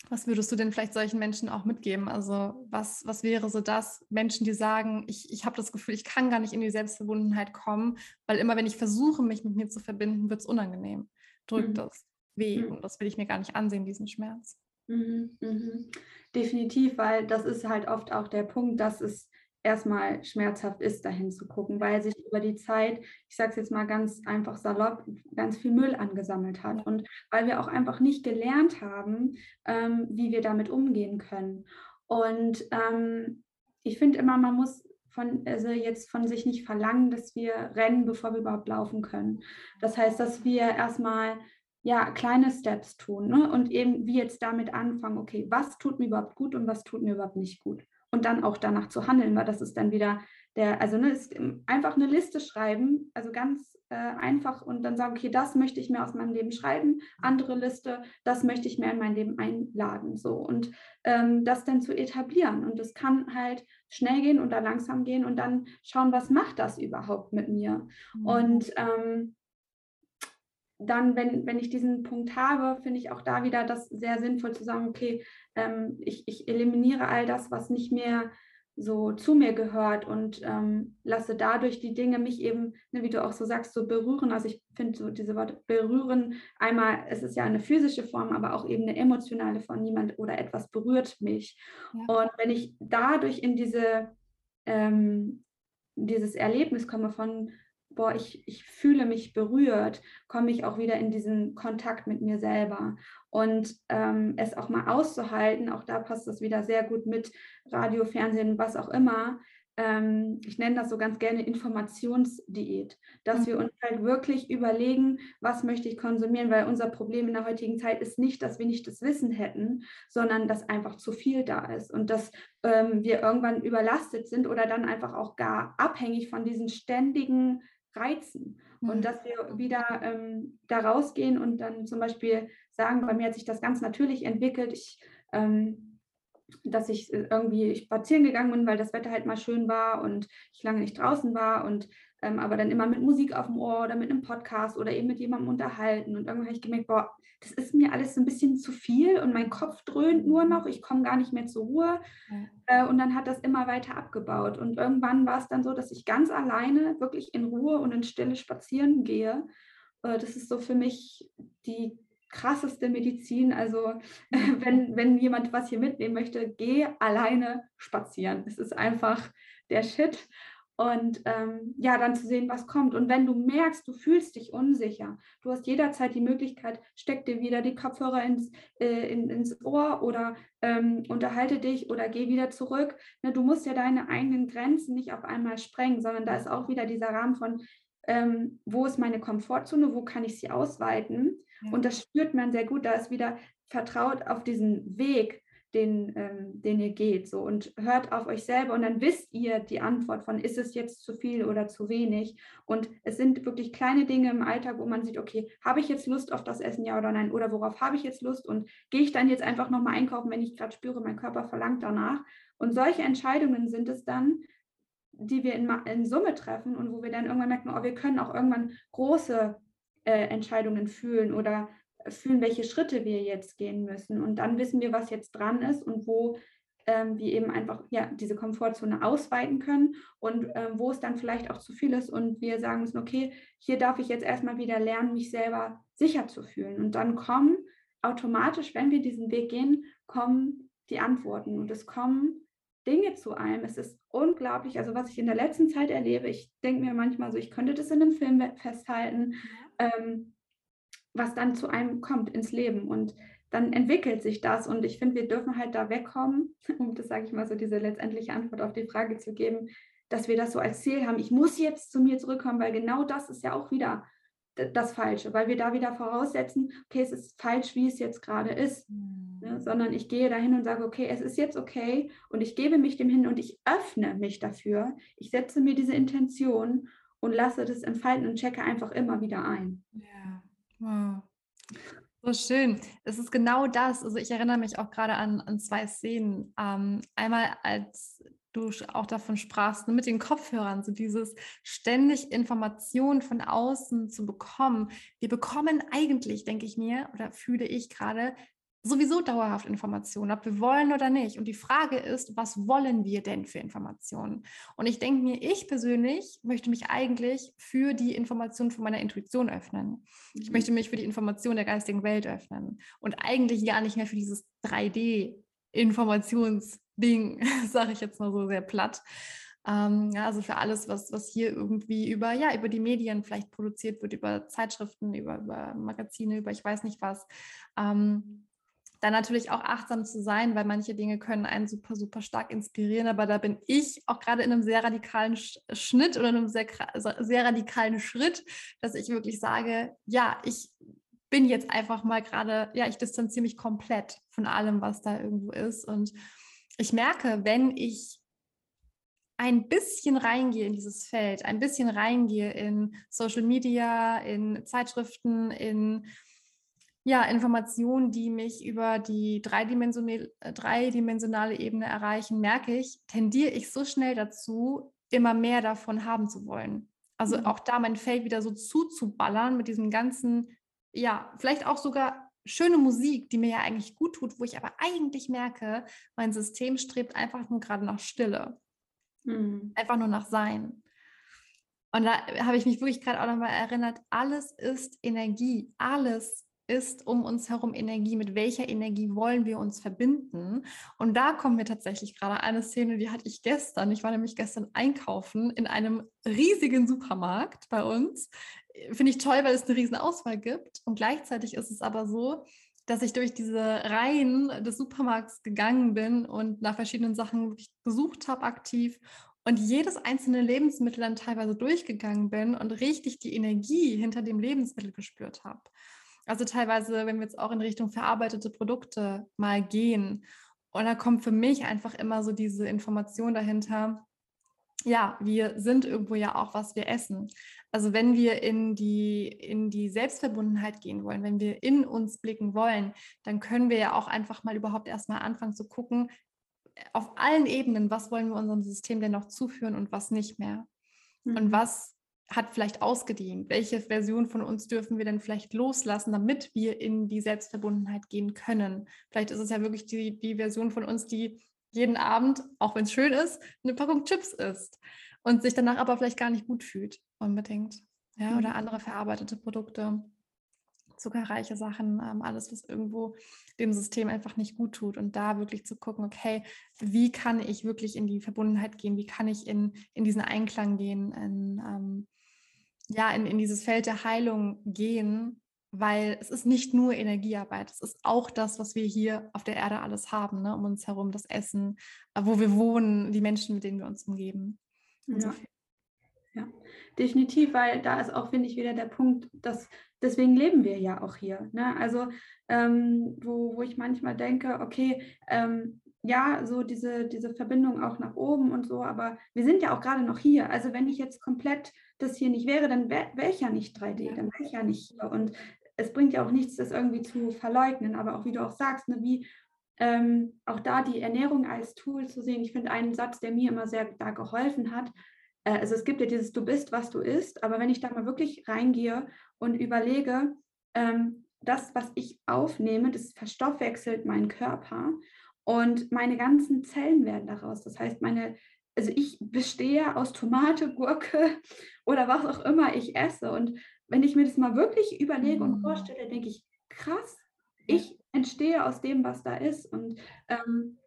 was würdest du denn vielleicht solchen Menschen auch mitgeben? Also was, was wäre so das, Menschen, die sagen, ich, ich habe das Gefühl, ich kann gar nicht in die Selbstverbundenheit kommen, weil immer wenn ich versuche, mich mit mir zu verbinden, wird es unangenehm, drückt mhm. das weh mhm. und das will ich mir gar nicht ansehen, diesen Schmerz. Mhm, mhm. Definitiv, weil das ist halt oft auch der Punkt, dass es erstmal schmerzhaft ist, dahin zu gucken, weil sich über die Zeit, ich sage es jetzt mal ganz einfach salopp, ganz viel Müll angesammelt hat und weil wir auch einfach nicht gelernt haben, ähm, wie wir damit umgehen können. Und ähm, ich finde immer, man muss von, also jetzt von sich nicht verlangen, dass wir rennen, bevor wir überhaupt laufen können. Das heißt, dass wir erstmal ja, kleine Steps tun ne? und eben wie jetzt damit anfangen, okay, was tut mir überhaupt gut und was tut mir überhaupt nicht gut und dann auch danach zu handeln, weil das ist dann wieder der, also ne, ist einfach eine Liste schreiben, also ganz äh, einfach und dann sagen, okay, das möchte ich mir aus meinem Leben schreiben, andere Liste, das möchte ich mir in mein Leben einladen, so und ähm, das dann zu etablieren und das kann halt schnell gehen oder langsam gehen und dann schauen, was macht das überhaupt mit mir mhm. und ähm, dann, wenn, wenn ich diesen Punkt habe, finde ich auch da wieder das sehr sinnvoll zu sagen, okay, ähm, ich, ich eliminiere all das, was nicht mehr so zu mir gehört und ähm, lasse dadurch die Dinge mich eben, ne, wie du auch so sagst, so berühren. Also ich finde so diese Worte berühren, einmal, es ist ja eine physische Form, aber auch eben eine emotionale Form, niemand oder etwas berührt mich. Ja. Und wenn ich dadurch in diese, ähm, dieses Erlebnis komme von, boah, ich, ich fühle mich berührt, komme ich auch wieder in diesen Kontakt mit mir selber. Und ähm, es auch mal auszuhalten, auch da passt es wieder sehr gut mit Radio, Fernsehen, was auch immer. Ähm, ich nenne das so ganz gerne Informationsdiät, dass mhm. wir uns halt wirklich überlegen, was möchte ich konsumieren, weil unser Problem in der heutigen Zeit ist nicht, dass wir nicht das Wissen hätten, sondern dass einfach zu viel da ist und dass ähm, wir irgendwann überlastet sind oder dann einfach auch gar abhängig von diesen ständigen reizen. Mhm. Und dass wir wieder ähm, da rausgehen und dann zum Beispiel sagen, bei mir hat sich das ganz natürlich entwickelt. Ich, ähm, dass ich äh, irgendwie spazieren gegangen bin, weil das Wetter halt mal schön war und ich lange nicht draußen war und ähm, aber dann immer mit Musik auf dem Ohr oder mit einem Podcast oder eben mit jemandem unterhalten. Und irgendwann habe ich gemerkt, boah, das ist mir alles so ein bisschen zu viel und mein Kopf dröhnt nur noch, ich komme gar nicht mehr zur Ruhe. Ja. Äh, und dann hat das immer weiter abgebaut. Und irgendwann war es dann so, dass ich ganz alleine wirklich in Ruhe und in Stille spazieren gehe. Äh, das ist so für mich die krasseste Medizin. Also wenn, wenn jemand was hier mitnehmen möchte, geh alleine spazieren. Es ist einfach der Shit und ähm, ja, dann zu sehen, was kommt. Und wenn du merkst, du fühlst dich unsicher, du hast jederzeit die Möglichkeit, steck dir wieder die Kopfhörer ins, äh, in, ins Ohr oder ähm, unterhalte dich oder geh wieder zurück. Ne, du musst ja deine eigenen Grenzen nicht auf einmal sprengen, sondern da ist auch wieder dieser Rahmen von, ähm, wo ist meine Komfortzone, wo kann ich sie ausweiten. Ja. Und das spürt man sehr gut, da ist wieder vertraut auf diesen Weg, den, ähm, den ihr geht. So und hört auf euch selber und dann wisst ihr die Antwort von, ist es jetzt zu viel oder zu wenig? Und es sind wirklich kleine Dinge im Alltag, wo man sieht, okay, habe ich jetzt Lust auf das Essen, ja oder nein? Oder worauf habe ich jetzt Lust? Und gehe ich dann jetzt einfach nochmal einkaufen, wenn ich gerade spüre, mein Körper verlangt danach? Und solche Entscheidungen sind es dann, die wir in, in Summe treffen und wo wir dann irgendwann merken, oh, wir können auch irgendwann große äh, Entscheidungen fühlen oder fühlen, welche Schritte wir jetzt gehen müssen. Und dann wissen wir, was jetzt dran ist und wo ähm, wir eben einfach ja, diese Komfortzone ausweiten können und ähm, wo es dann vielleicht auch zu viel ist und wir sagen müssen, okay, hier darf ich jetzt erstmal wieder lernen, mich selber sicher zu fühlen. Und dann kommen automatisch, wenn wir diesen Weg gehen, kommen die Antworten und es kommen Dinge zu einem. Es ist unglaublich, also was ich in der letzten Zeit erlebe, ich denke mir manchmal so, ich könnte das in einem Film festhalten. Ähm, was dann zu einem kommt ins Leben. Und dann entwickelt sich das. Und ich finde, wir dürfen halt da wegkommen, um das sage ich mal so, diese letztendliche Antwort auf die Frage zu geben, dass wir das so als Ziel haben. Ich muss jetzt zu mir zurückkommen, weil genau das ist ja auch wieder das Falsche, weil wir da wieder voraussetzen, okay, es ist falsch, wie es jetzt gerade ist, mhm. ne? sondern ich gehe dahin und sage, okay, es ist jetzt okay und ich gebe mich dem hin und ich öffne mich dafür. Ich setze mir diese Intention und lasse das entfalten und checke einfach immer wieder ein. Ja. Wow. So schön. Es ist genau das. Also ich erinnere mich auch gerade an, an zwei Szenen. Ähm, einmal, als du auch davon sprachst, mit den Kopfhörern, so dieses ständig Informationen von außen zu bekommen. Wir bekommen eigentlich, denke ich mir, oder fühle ich gerade, sowieso dauerhaft Informationen, ob wir wollen oder nicht. Und die Frage ist, was wollen wir denn für Informationen? Und ich denke mir, ich persönlich möchte mich eigentlich für die Information von meiner Intuition öffnen. Ich mhm. möchte mich für die Information der geistigen Welt öffnen und eigentlich gar nicht mehr für dieses 3D-Informationsding, sage ich jetzt mal so sehr platt. Ähm, ja, also für alles, was, was hier irgendwie über, ja, über die Medien vielleicht produziert wird, über Zeitschriften, über, über Magazine, über ich weiß nicht was. Ähm, dann natürlich auch achtsam zu sein, weil manche Dinge können einen super, super stark inspirieren. Aber da bin ich auch gerade in einem sehr radikalen Schnitt oder einem sehr, sehr radikalen Schritt, dass ich wirklich sage, ja, ich bin jetzt einfach mal gerade, ja, ich distanziere mich komplett von allem, was da irgendwo ist. Und ich merke, wenn ich ein bisschen reingehe in dieses Feld, ein bisschen reingehe in Social Media, in Zeitschriften, in ja, Informationen, die mich über die dreidimensionale, äh, dreidimensionale Ebene erreichen, merke ich, tendiere ich so schnell dazu, immer mehr davon haben zu wollen. Also mhm. auch da mein Feld wieder so zuzuballern mit diesem ganzen, ja, vielleicht auch sogar schöne Musik, die mir ja eigentlich gut tut, wo ich aber eigentlich merke, mein System strebt einfach nur gerade nach Stille. Mhm. Einfach nur nach Sein. Und da habe ich mich wirklich gerade auch nochmal erinnert, alles ist Energie, alles ist um uns herum Energie, mit welcher Energie wollen wir uns verbinden. Und da kommen wir tatsächlich gerade eine Szene, die hatte ich gestern. Ich war nämlich gestern einkaufen in einem riesigen Supermarkt bei uns. Finde ich toll, weil es eine riesen Auswahl gibt. Und gleichzeitig ist es aber so, dass ich durch diese Reihen des Supermarkts gegangen bin und nach verschiedenen Sachen gesucht habe aktiv und jedes einzelne Lebensmittel dann teilweise durchgegangen bin und richtig die Energie hinter dem Lebensmittel gespürt habe. Also teilweise, wenn wir jetzt auch in Richtung verarbeitete Produkte mal gehen, und da kommt für mich einfach immer so diese Information dahinter, ja, wir sind irgendwo ja auch, was wir essen. Also wenn wir in die, in die Selbstverbundenheit gehen wollen, wenn wir in uns blicken wollen, dann können wir ja auch einfach mal überhaupt erstmal anfangen zu gucken, auf allen Ebenen, was wollen wir unserem System denn noch zuführen und was nicht mehr. Mhm. Und was hat vielleicht ausgedient? Welche Version von uns dürfen wir denn vielleicht loslassen, damit wir in die Selbstverbundenheit gehen können? Vielleicht ist es ja wirklich die, die Version von uns, die jeden Abend, auch wenn es schön ist, eine Packung Chips isst und sich danach aber vielleicht gar nicht gut fühlt, unbedingt. Ja, mhm. oder andere verarbeitete Produkte, zuckerreiche Sachen, ähm, alles, was irgendwo dem System einfach nicht gut tut. Und da wirklich zu gucken, okay, wie kann ich wirklich in die Verbundenheit gehen? Wie kann ich in, in diesen Einklang gehen? In, ähm, ja, in, in dieses Feld der Heilung gehen, weil es ist nicht nur Energiearbeit, es ist auch das, was wir hier auf der Erde alles haben, ne? um uns herum, das Essen, äh, wo wir wohnen, die Menschen, mit denen wir uns umgeben. Ja. Ja, definitiv, weil da ist auch, finde ich, wieder der Punkt, dass deswegen leben wir ja auch hier. Ne? Also, ähm, wo, wo ich manchmal denke, okay, ähm, ja, so diese, diese Verbindung auch nach oben und so, aber wir sind ja auch gerade noch hier. Also wenn ich jetzt komplett das hier nicht wäre, dann wäre wär ich ja nicht 3D, dann wäre ich ja nicht hier. Und es bringt ja auch nichts, das irgendwie zu verleugnen, aber auch wie du auch sagst, ne, wie ähm, auch da die Ernährung als Tool zu sehen. Ich finde einen Satz, der mir immer sehr da geholfen hat. Äh, also es gibt ja dieses Du bist, was du isst, aber wenn ich da mal wirklich reingehe und überlege, ähm, das, was ich aufnehme, das verstoffwechselt meinen Körper und meine ganzen Zellen werden daraus. Das heißt, meine, also ich bestehe aus Tomate, Gurke oder was auch immer ich esse. Und wenn ich mir das mal wirklich überlege und mhm. vorstelle, denke ich, krass, ich entstehe aus dem, was da ist. Und ähm,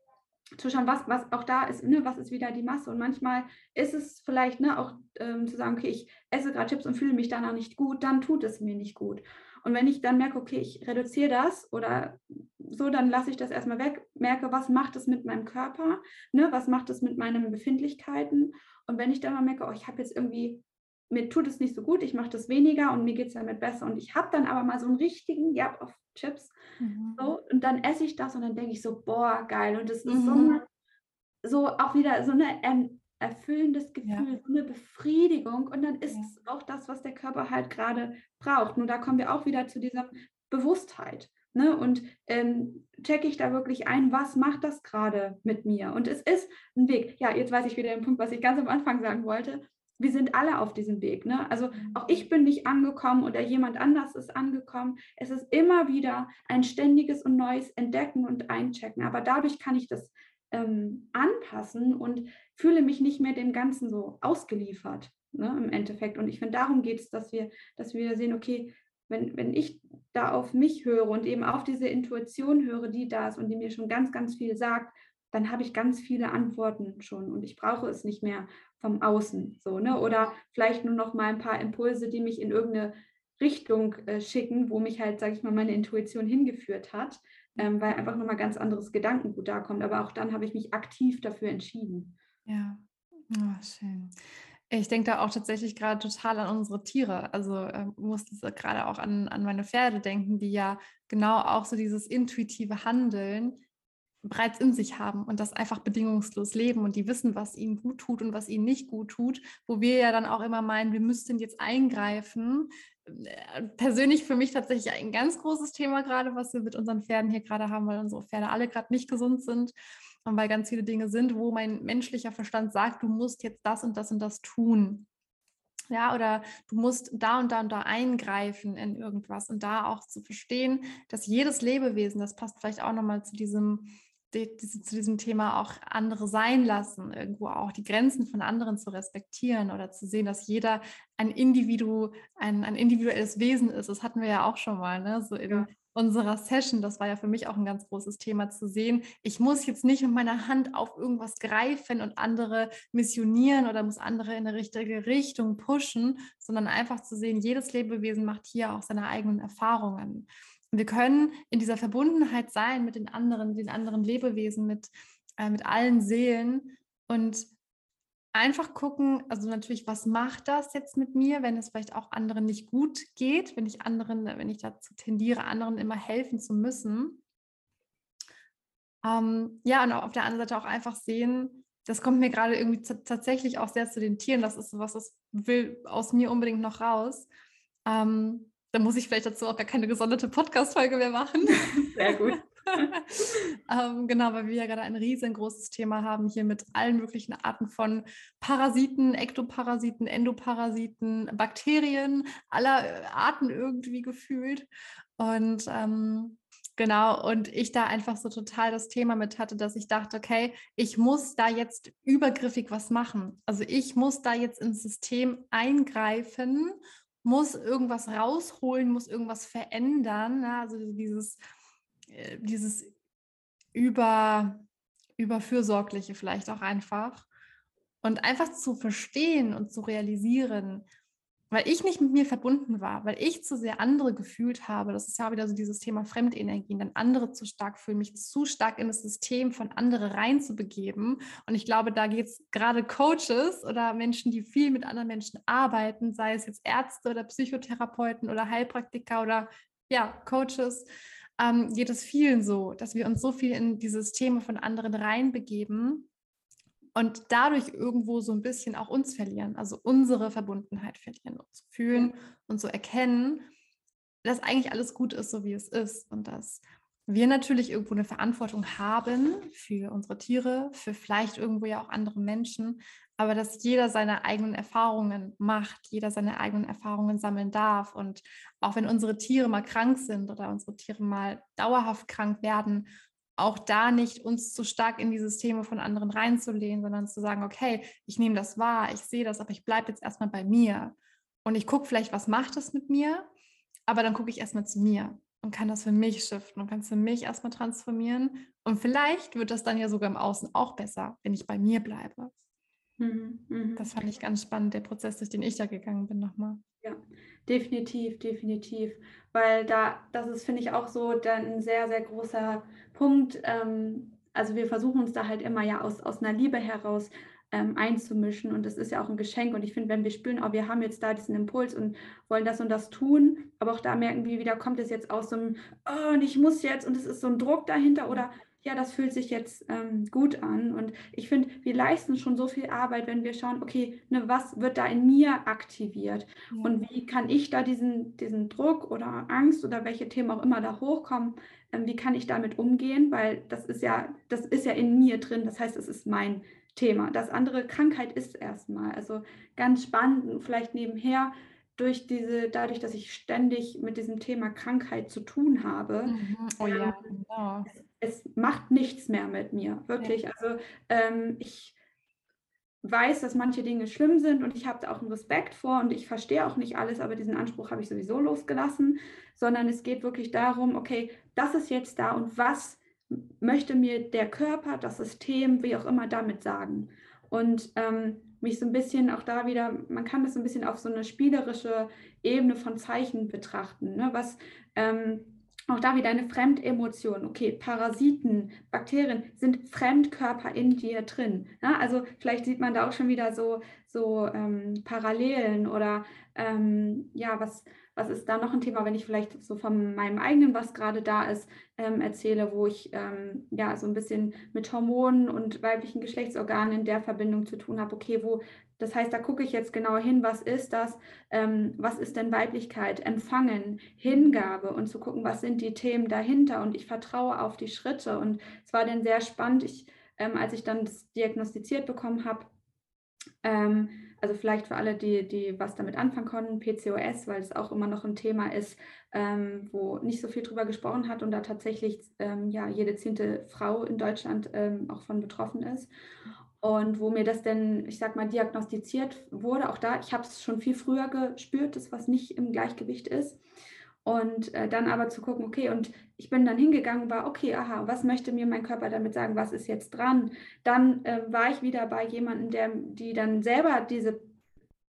zu schauen, was, was auch da ist, ne, was ist wieder die Masse. Und manchmal ist es vielleicht ne, auch ähm, zu sagen, okay, ich esse gerade Chips und fühle mich danach nicht gut, dann tut es mir nicht gut. Und wenn ich dann merke, okay, ich reduziere das oder so, dann lasse ich das erstmal weg, merke, was macht es mit meinem Körper, ne, was macht es mit meinen Befindlichkeiten. Und wenn ich dann mal merke, oh, ich habe jetzt irgendwie, mir tut es nicht so gut, ich mache das weniger und mir geht es damit besser. Und ich habe dann aber mal so einen richtigen Jab auf Chips. Mhm. So, und dann esse ich das und dann denke ich so, boah, geil. Und das ist mhm. so, eine, so auch wieder so eine erfüllendes Gefühl, ja. so eine Befriedigung. Und dann ist ja. es auch das, was der Körper halt gerade braucht. Nur da kommen wir auch wieder zu dieser Bewusstheit. Ne? Und ähm, checke ich da wirklich ein, was macht das gerade mit mir? Und es ist ein Weg. Ja, jetzt weiß ich wieder den Punkt, was ich ganz am Anfang sagen wollte. Wir sind alle auf diesem Weg. Ne? Also mhm. auch ich bin nicht angekommen oder jemand anders ist angekommen. Es ist immer wieder ein ständiges und neues Entdecken und Einchecken. Aber dadurch kann ich das ähm, anpassen und fühle mich nicht mehr dem Ganzen so ausgeliefert ne, im Endeffekt. Und ich finde, darum geht es, dass wir, dass wir sehen, okay, wenn, wenn ich da auf mich höre und eben auf diese Intuition höre, die da ist und die mir schon ganz, ganz viel sagt, dann habe ich ganz viele Antworten schon und ich brauche es nicht mehr vom Außen so, ne? Oder vielleicht nur noch mal ein paar Impulse, die mich in irgendeine Richtung äh, schicken, wo mich halt, sage ich mal, meine Intuition hingeführt hat ähm, weil einfach nochmal ganz anderes Gedankengut da kommt. Aber auch dann habe ich mich aktiv dafür entschieden. Ja, oh, schön. Ich denke da auch tatsächlich gerade total an unsere Tiere. Also äh, musste gerade auch an, an meine Pferde denken, die ja genau auch so dieses intuitive Handeln bereits in sich haben und das einfach bedingungslos leben und die wissen, was ihnen gut tut und was ihnen nicht gut tut, wo wir ja dann auch immer meinen, wir müssten jetzt eingreifen, äh, persönlich für mich tatsächlich ein ganz großes Thema gerade, was wir mit unseren Pferden hier gerade haben, weil unsere Pferde alle gerade nicht gesund sind und weil ganz viele Dinge sind, wo mein menschlicher Verstand sagt, du musst jetzt das und das und das tun. Ja, oder du musst da und da und da eingreifen in irgendwas und da auch zu verstehen, dass jedes Lebewesen, das passt vielleicht auch nochmal zu diesem zu diesem Thema auch andere sein lassen, irgendwo auch die Grenzen von anderen zu respektieren oder zu sehen, dass jeder ein Individu, ein, ein individuelles Wesen ist. Das hatten wir ja auch schon mal, ne? so in ja. unserer Session. Das war ja für mich auch ein ganz großes Thema zu sehen. Ich muss jetzt nicht mit meiner Hand auf irgendwas greifen und andere missionieren oder muss andere in eine richtige Richtung pushen, sondern einfach zu sehen, jedes Lebewesen macht hier auch seine eigenen Erfahrungen. Wir können in dieser Verbundenheit sein mit den anderen, den anderen Lebewesen, mit, äh, mit allen Seelen und einfach gucken, also natürlich, was macht das jetzt mit mir, wenn es vielleicht auch anderen nicht gut geht, wenn ich anderen, wenn ich dazu tendiere, anderen immer helfen zu müssen. Ähm, ja, und auf der anderen Seite auch einfach sehen, das kommt mir gerade irgendwie tatsächlich auch sehr zu den Tieren. Das ist was, das will aus mir unbedingt noch raus. Ähm, da muss ich vielleicht dazu auch gar keine gesonderte Podcast-Folge mehr machen. Sehr gut. ähm, genau, weil wir ja gerade ein riesengroßes Thema haben hier mit allen möglichen Arten von Parasiten, Ektoparasiten, Endoparasiten, Bakterien, aller Arten irgendwie gefühlt. Und ähm, Genau, und ich da einfach so total das Thema mit hatte, dass ich dachte, okay, ich muss da jetzt übergriffig was machen. Also ich muss da jetzt ins System eingreifen muss irgendwas rausholen, muss irgendwas verändern. Ne? Also dieses, äh, dieses über, überfürsorgliche vielleicht auch einfach. Und einfach zu verstehen und zu realisieren, weil ich nicht mit mir verbunden war, weil ich zu sehr andere gefühlt habe. Das ist ja wieder so dieses Thema Fremdenergien, dann andere zu stark fühlen, mich zu stark in das System von anderen reinzubegeben. Und ich glaube, da geht es gerade Coaches oder Menschen, die viel mit anderen Menschen arbeiten, sei es jetzt Ärzte oder Psychotherapeuten oder Heilpraktiker oder ja, Coaches, ähm, geht es vielen so, dass wir uns so viel in die Systeme von anderen reinbegeben und dadurch irgendwo so ein bisschen auch uns verlieren, also unsere Verbundenheit verlieren, uns fühlen und so erkennen, dass eigentlich alles gut ist, so wie es ist und dass wir natürlich irgendwo eine Verantwortung haben für unsere Tiere, für vielleicht irgendwo ja auch andere Menschen, aber dass jeder seine eigenen Erfahrungen macht, jeder seine eigenen Erfahrungen sammeln darf. Und auch wenn unsere Tiere mal krank sind oder unsere Tiere mal dauerhaft krank werden, auch da nicht uns zu stark in die Systeme von anderen reinzulehnen, sondern zu sagen, okay, ich nehme das wahr, ich sehe das, aber ich bleibe jetzt erstmal bei mir. Und ich gucke vielleicht, was macht das mit mir, aber dann gucke ich erstmal zu mir und kann das für mich shiften und kann es für mich erstmal transformieren. Und vielleicht wird das dann ja sogar im Außen auch besser, wenn ich bei mir bleibe. Mhm, mh. Das fand ich ganz spannend, der Prozess, durch den ich da gegangen bin nochmal. Ja, definitiv, definitiv. Weil da, das ist, finde ich, auch so ein sehr, sehr großer Punkt. Ähm, also wir versuchen uns da halt immer ja aus, aus einer Liebe heraus ähm, einzumischen und das ist ja auch ein Geschenk und ich finde, wenn wir spüren, oh, wir haben jetzt da diesen Impuls und wollen das und das tun, aber auch da merken wir wieder, kommt es jetzt aus so einem, oh, und ich muss jetzt und es ist so ein Druck dahinter oder ja, das fühlt sich jetzt ähm, gut an. Und ich finde, wir leisten schon so viel Arbeit, wenn wir schauen, okay, ne, was wird da in mir aktiviert? Ja. Und wie kann ich da diesen, diesen Druck oder Angst oder welche Themen auch immer da hochkommen, ähm, wie kann ich damit umgehen? Weil das ist ja, das ist ja in mir drin, das heißt, es ist mein Thema. Das andere Krankheit ist erstmal. Also ganz spannend und vielleicht nebenher durch diese, dadurch, dass ich ständig mit diesem Thema Krankheit zu tun habe, mhm. oh, ja, ähm, genau es macht nichts mehr mit mir, wirklich. Ja. Also ähm, ich weiß, dass manche Dinge schlimm sind und ich habe da auch einen Respekt vor und ich verstehe auch nicht alles, aber diesen Anspruch habe ich sowieso losgelassen, sondern es geht wirklich darum, okay, das ist jetzt da und was möchte mir der Körper, das System, wie auch immer damit sagen. Und ähm, mich so ein bisschen auch da wieder, man kann das so ein bisschen auf so eine spielerische Ebene von Zeichen betrachten. Ne? Was ähm, auch da wieder eine Fremdemotion. Okay, Parasiten, Bakterien sind Fremdkörper in dir drin. Ja, also vielleicht sieht man da auch schon wieder so, so ähm, Parallelen oder ähm, ja, was, was ist da noch ein Thema, wenn ich vielleicht so von meinem eigenen, was gerade da ist, ähm, erzähle, wo ich ähm, ja so ein bisschen mit Hormonen und weiblichen Geschlechtsorganen in der Verbindung zu tun habe. Okay, wo das heißt, da gucke ich jetzt genauer hin, was ist das, ähm, was ist denn Weiblichkeit, Empfangen, Hingabe und zu gucken, was sind die Themen dahinter und ich vertraue auf die Schritte. Und es war dann sehr spannend, ich, ähm, als ich dann das diagnostiziert bekommen habe, ähm, also vielleicht für alle, die, die was damit anfangen konnten, PCOS, weil es auch immer noch ein Thema ist, ähm, wo nicht so viel drüber gesprochen hat und da tatsächlich ähm, ja, jede zehnte Frau in Deutschland ähm, auch von betroffen ist. Und wo mir das denn, ich sag mal, diagnostiziert wurde, auch da, ich habe es schon viel früher gespürt, das was nicht im Gleichgewicht ist. Und äh, dann aber zu gucken, okay, und ich bin dann hingegangen, war, okay, aha, was möchte mir mein Körper damit sagen, was ist jetzt dran? Dann äh, war ich wieder bei jemandem, der, die dann selber diese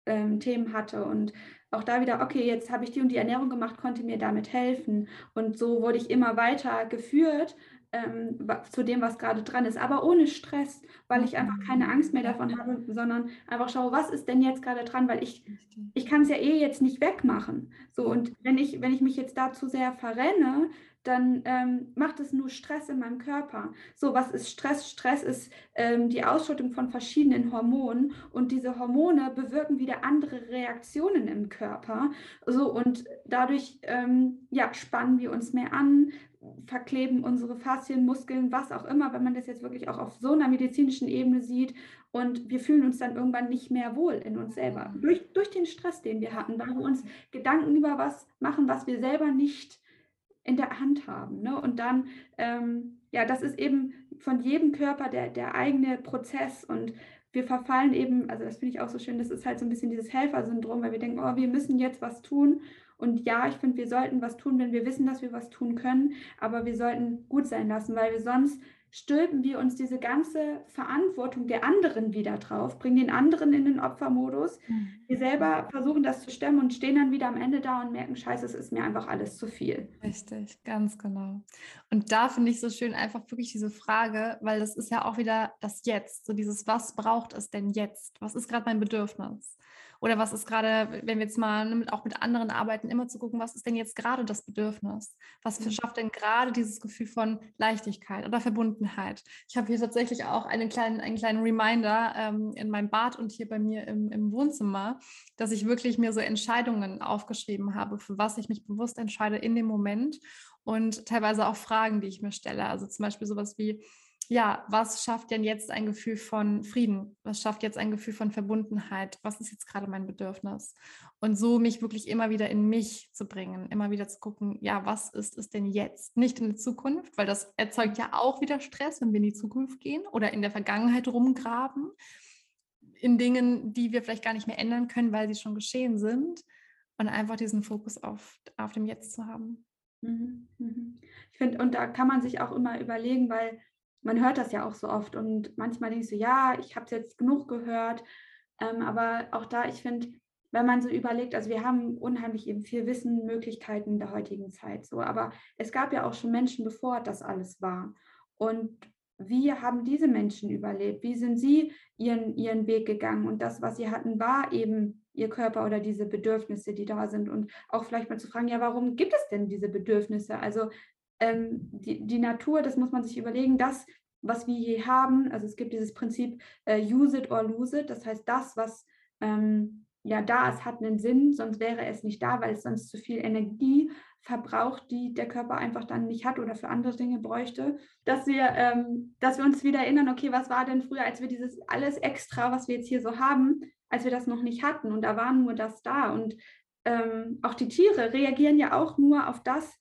ähm, Themen hatte und auch da wieder, okay, jetzt habe ich die und die Ernährung gemacht, konnte mir damit helfen. Und so wurde ich immer weiter geführt ähm, zu dem, was gerade dran ist, aber ohne Stress, weil ich einfach keine Angst mehr davon habe, sondern einfach schaue, was ist denn jetzt gerade dran, weil ich, ich kann es ja eh jetzt nicht wegmachen. So, und wenn ich, wenn ich mich jetzt da zu sehr verrenne, dann ähm, macht es nur Stress in meinem Körper. So, was ist Stress? Stress ist ähm, die Ausschüttung von verschiedenen Hormonen und diese Hormone bewirken wieder andere Reaktionen im Körper. So, und dadurch ähm, ja, spannen wir uns mehr an, verkleben unsere Faszien, Muskeln, was auch immer, wenn man das jetzt wirklich auch auf so einer medizinischen Ebene sieht. Und wir fühlen uns dann irgendwann nicht mehr wohl in uns selber. Durch, durch den Stress, den wir hatten, weil wir uns Gedanken über was machen, was wir selber nicht in der Hand haben. Ne? Und dann, ähm, ja, das ist eben von jedem Körper der, der eigene Prozess. Und wir verfallen eben, also das finde ich auch so schön, das ist halt so ein bisschen dieses Helfersyndrom, weil wir denken, oh, wir müssen jetzt was tun. Und ja, ich finde, wir sollten was tun, wenn wir wissen, dass wir was tun können, aber wir sollten gut sein lassen, weil wir sonst stülpen wir uns diese ganze Verantwortung der anderen wieder drauf, bringen den anderen in den Opfermodus. Mhm. Wir selber versuchen das zu stemmen und stehen dann wieder am Ende da und merken, scheiße, es ist mir einfach alles zu viel. Richtig, ganz genau. Und da finde ich so schön einfach wirklich diese Frage, weil das ist ja auch wieder das Jetzt, so dieses, was braucht es denn jetzt? Was ist gerade mein Bedürfnis? Oder was ist gerade, wenn wir jetzt mal ne, auch mit anderen arbeiten, immer zu gucken, was ist denn jetzt gerade das Bedürfnis? Was mhm. verschafft denn gerade dieses Gefühl von Leichtigkeit oder Verbundenheit? Ich habe hier tatsächlich auch einen kleinen, einen kleinen Reminder ähm, in meinem Bad und hier bei mir im, im Wohnzimmer, dass ich wirklich mir so Entscheidungen aufgeschrieben habe, für was ich mich bewusst entscheide in dem Moment und teilweise auch Fragen, die ich mir stelle. Also zum Beispiel sowas wie, ja, was schafft denn jetzt ein Gefühl von Frieden? Was schafft jetzt ein Gefühl von Verbundenheit? Was ist jetzt gerade mein Bedürfnis? Und so mich wirklich immer wieder in mich zu bringen, immer wieder zu gucken, ja, was ist es denn jetzt? Nicht in der Zukunft, weil das erzeugt ja auch wieder Stress, wenn wir in die Zukunft gehen oder in der Vergangenheit rumgraben, in Dingen, die wir vielleicht gar nicht mehr ändern können, weil sie schon geschehen sind. Und einfach diesen Fokus auf, auf dem Jetzt zu haben. Mhm, mhm. Ich finde, und da kann man sich auch immer überlegen, weil man hört das ja auch so oft und manchmal denke ich so, ja, ich habe es jetzt genug gehört. Ähm, aber auch da, ich finde, wenn man so überlegt, also wir haben unheimlich eben viel Wissen, Möglichkeiten der heutigen Zeit so, aber es gab ja auch schon Menschen, bevor das alles war. Und wie haben diese Menschen überlebt? Wie sind sie ihren, ihren Weg gegangen? Und das, was sie hatten, war eben ihr Körper oder diese Bedürfnisse, die da sind. Und auch vielleicht mal zu fragen, ja, warum gibt es denn diese Bedürfnisse? Also ähm, die, die Natur, das muss man sich überlegen, das, was wir hier haben, also es gibt dieses Prinzip äh, use it or lose it, das heißt, das, was ähm, ja da ist, hat einen Sinn, sonst wäre es nicht da, weil es sonst zu viel Energie verbraucht, die der Körper einfach dann nicht hat oder für andere Dinge bräuchte, dass wir, ähm, dass wir uns wieder erinnern, okay, was war denn früher, als wir dieses alles extra, was wir jetzt hier so haben, als wir das noch nicht hatten und da war nur das da. Und ähm, auch die Tiere reagieren ja auch nur auf das,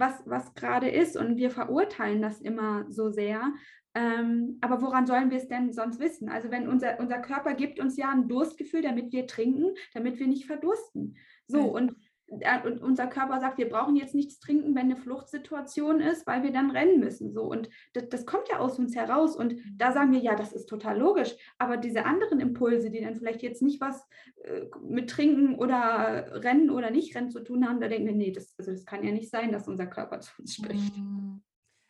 was, was gerade ist. Und wir verurteilen das immer so sehr. Ähm, aber woran sollen wir es denn sonst wissen? Also wenn unser, unser Körper gibt uns ja ein Durstgefühl, damit wir trinken, damit wir nicht verdursten. So, und und unser Körper sagt, wir brauchen jetzt nichts trinken, wenn eine Fluchtsituation ist, weil wir dann rennen müssen. So. Und das, das, kommt ja aus uns heraus. Und da sagen wir, ja, das ist total logisch. Aber diese anderen Impulse, die dann vielleicht jetzt nicht was äh, mit Trinken oder Rennen oder nicht Rennen zu tun haben, da denken wir, nee, das, also das kann ja nicht sein, dass unser Körper zu uns spricht. Mhm.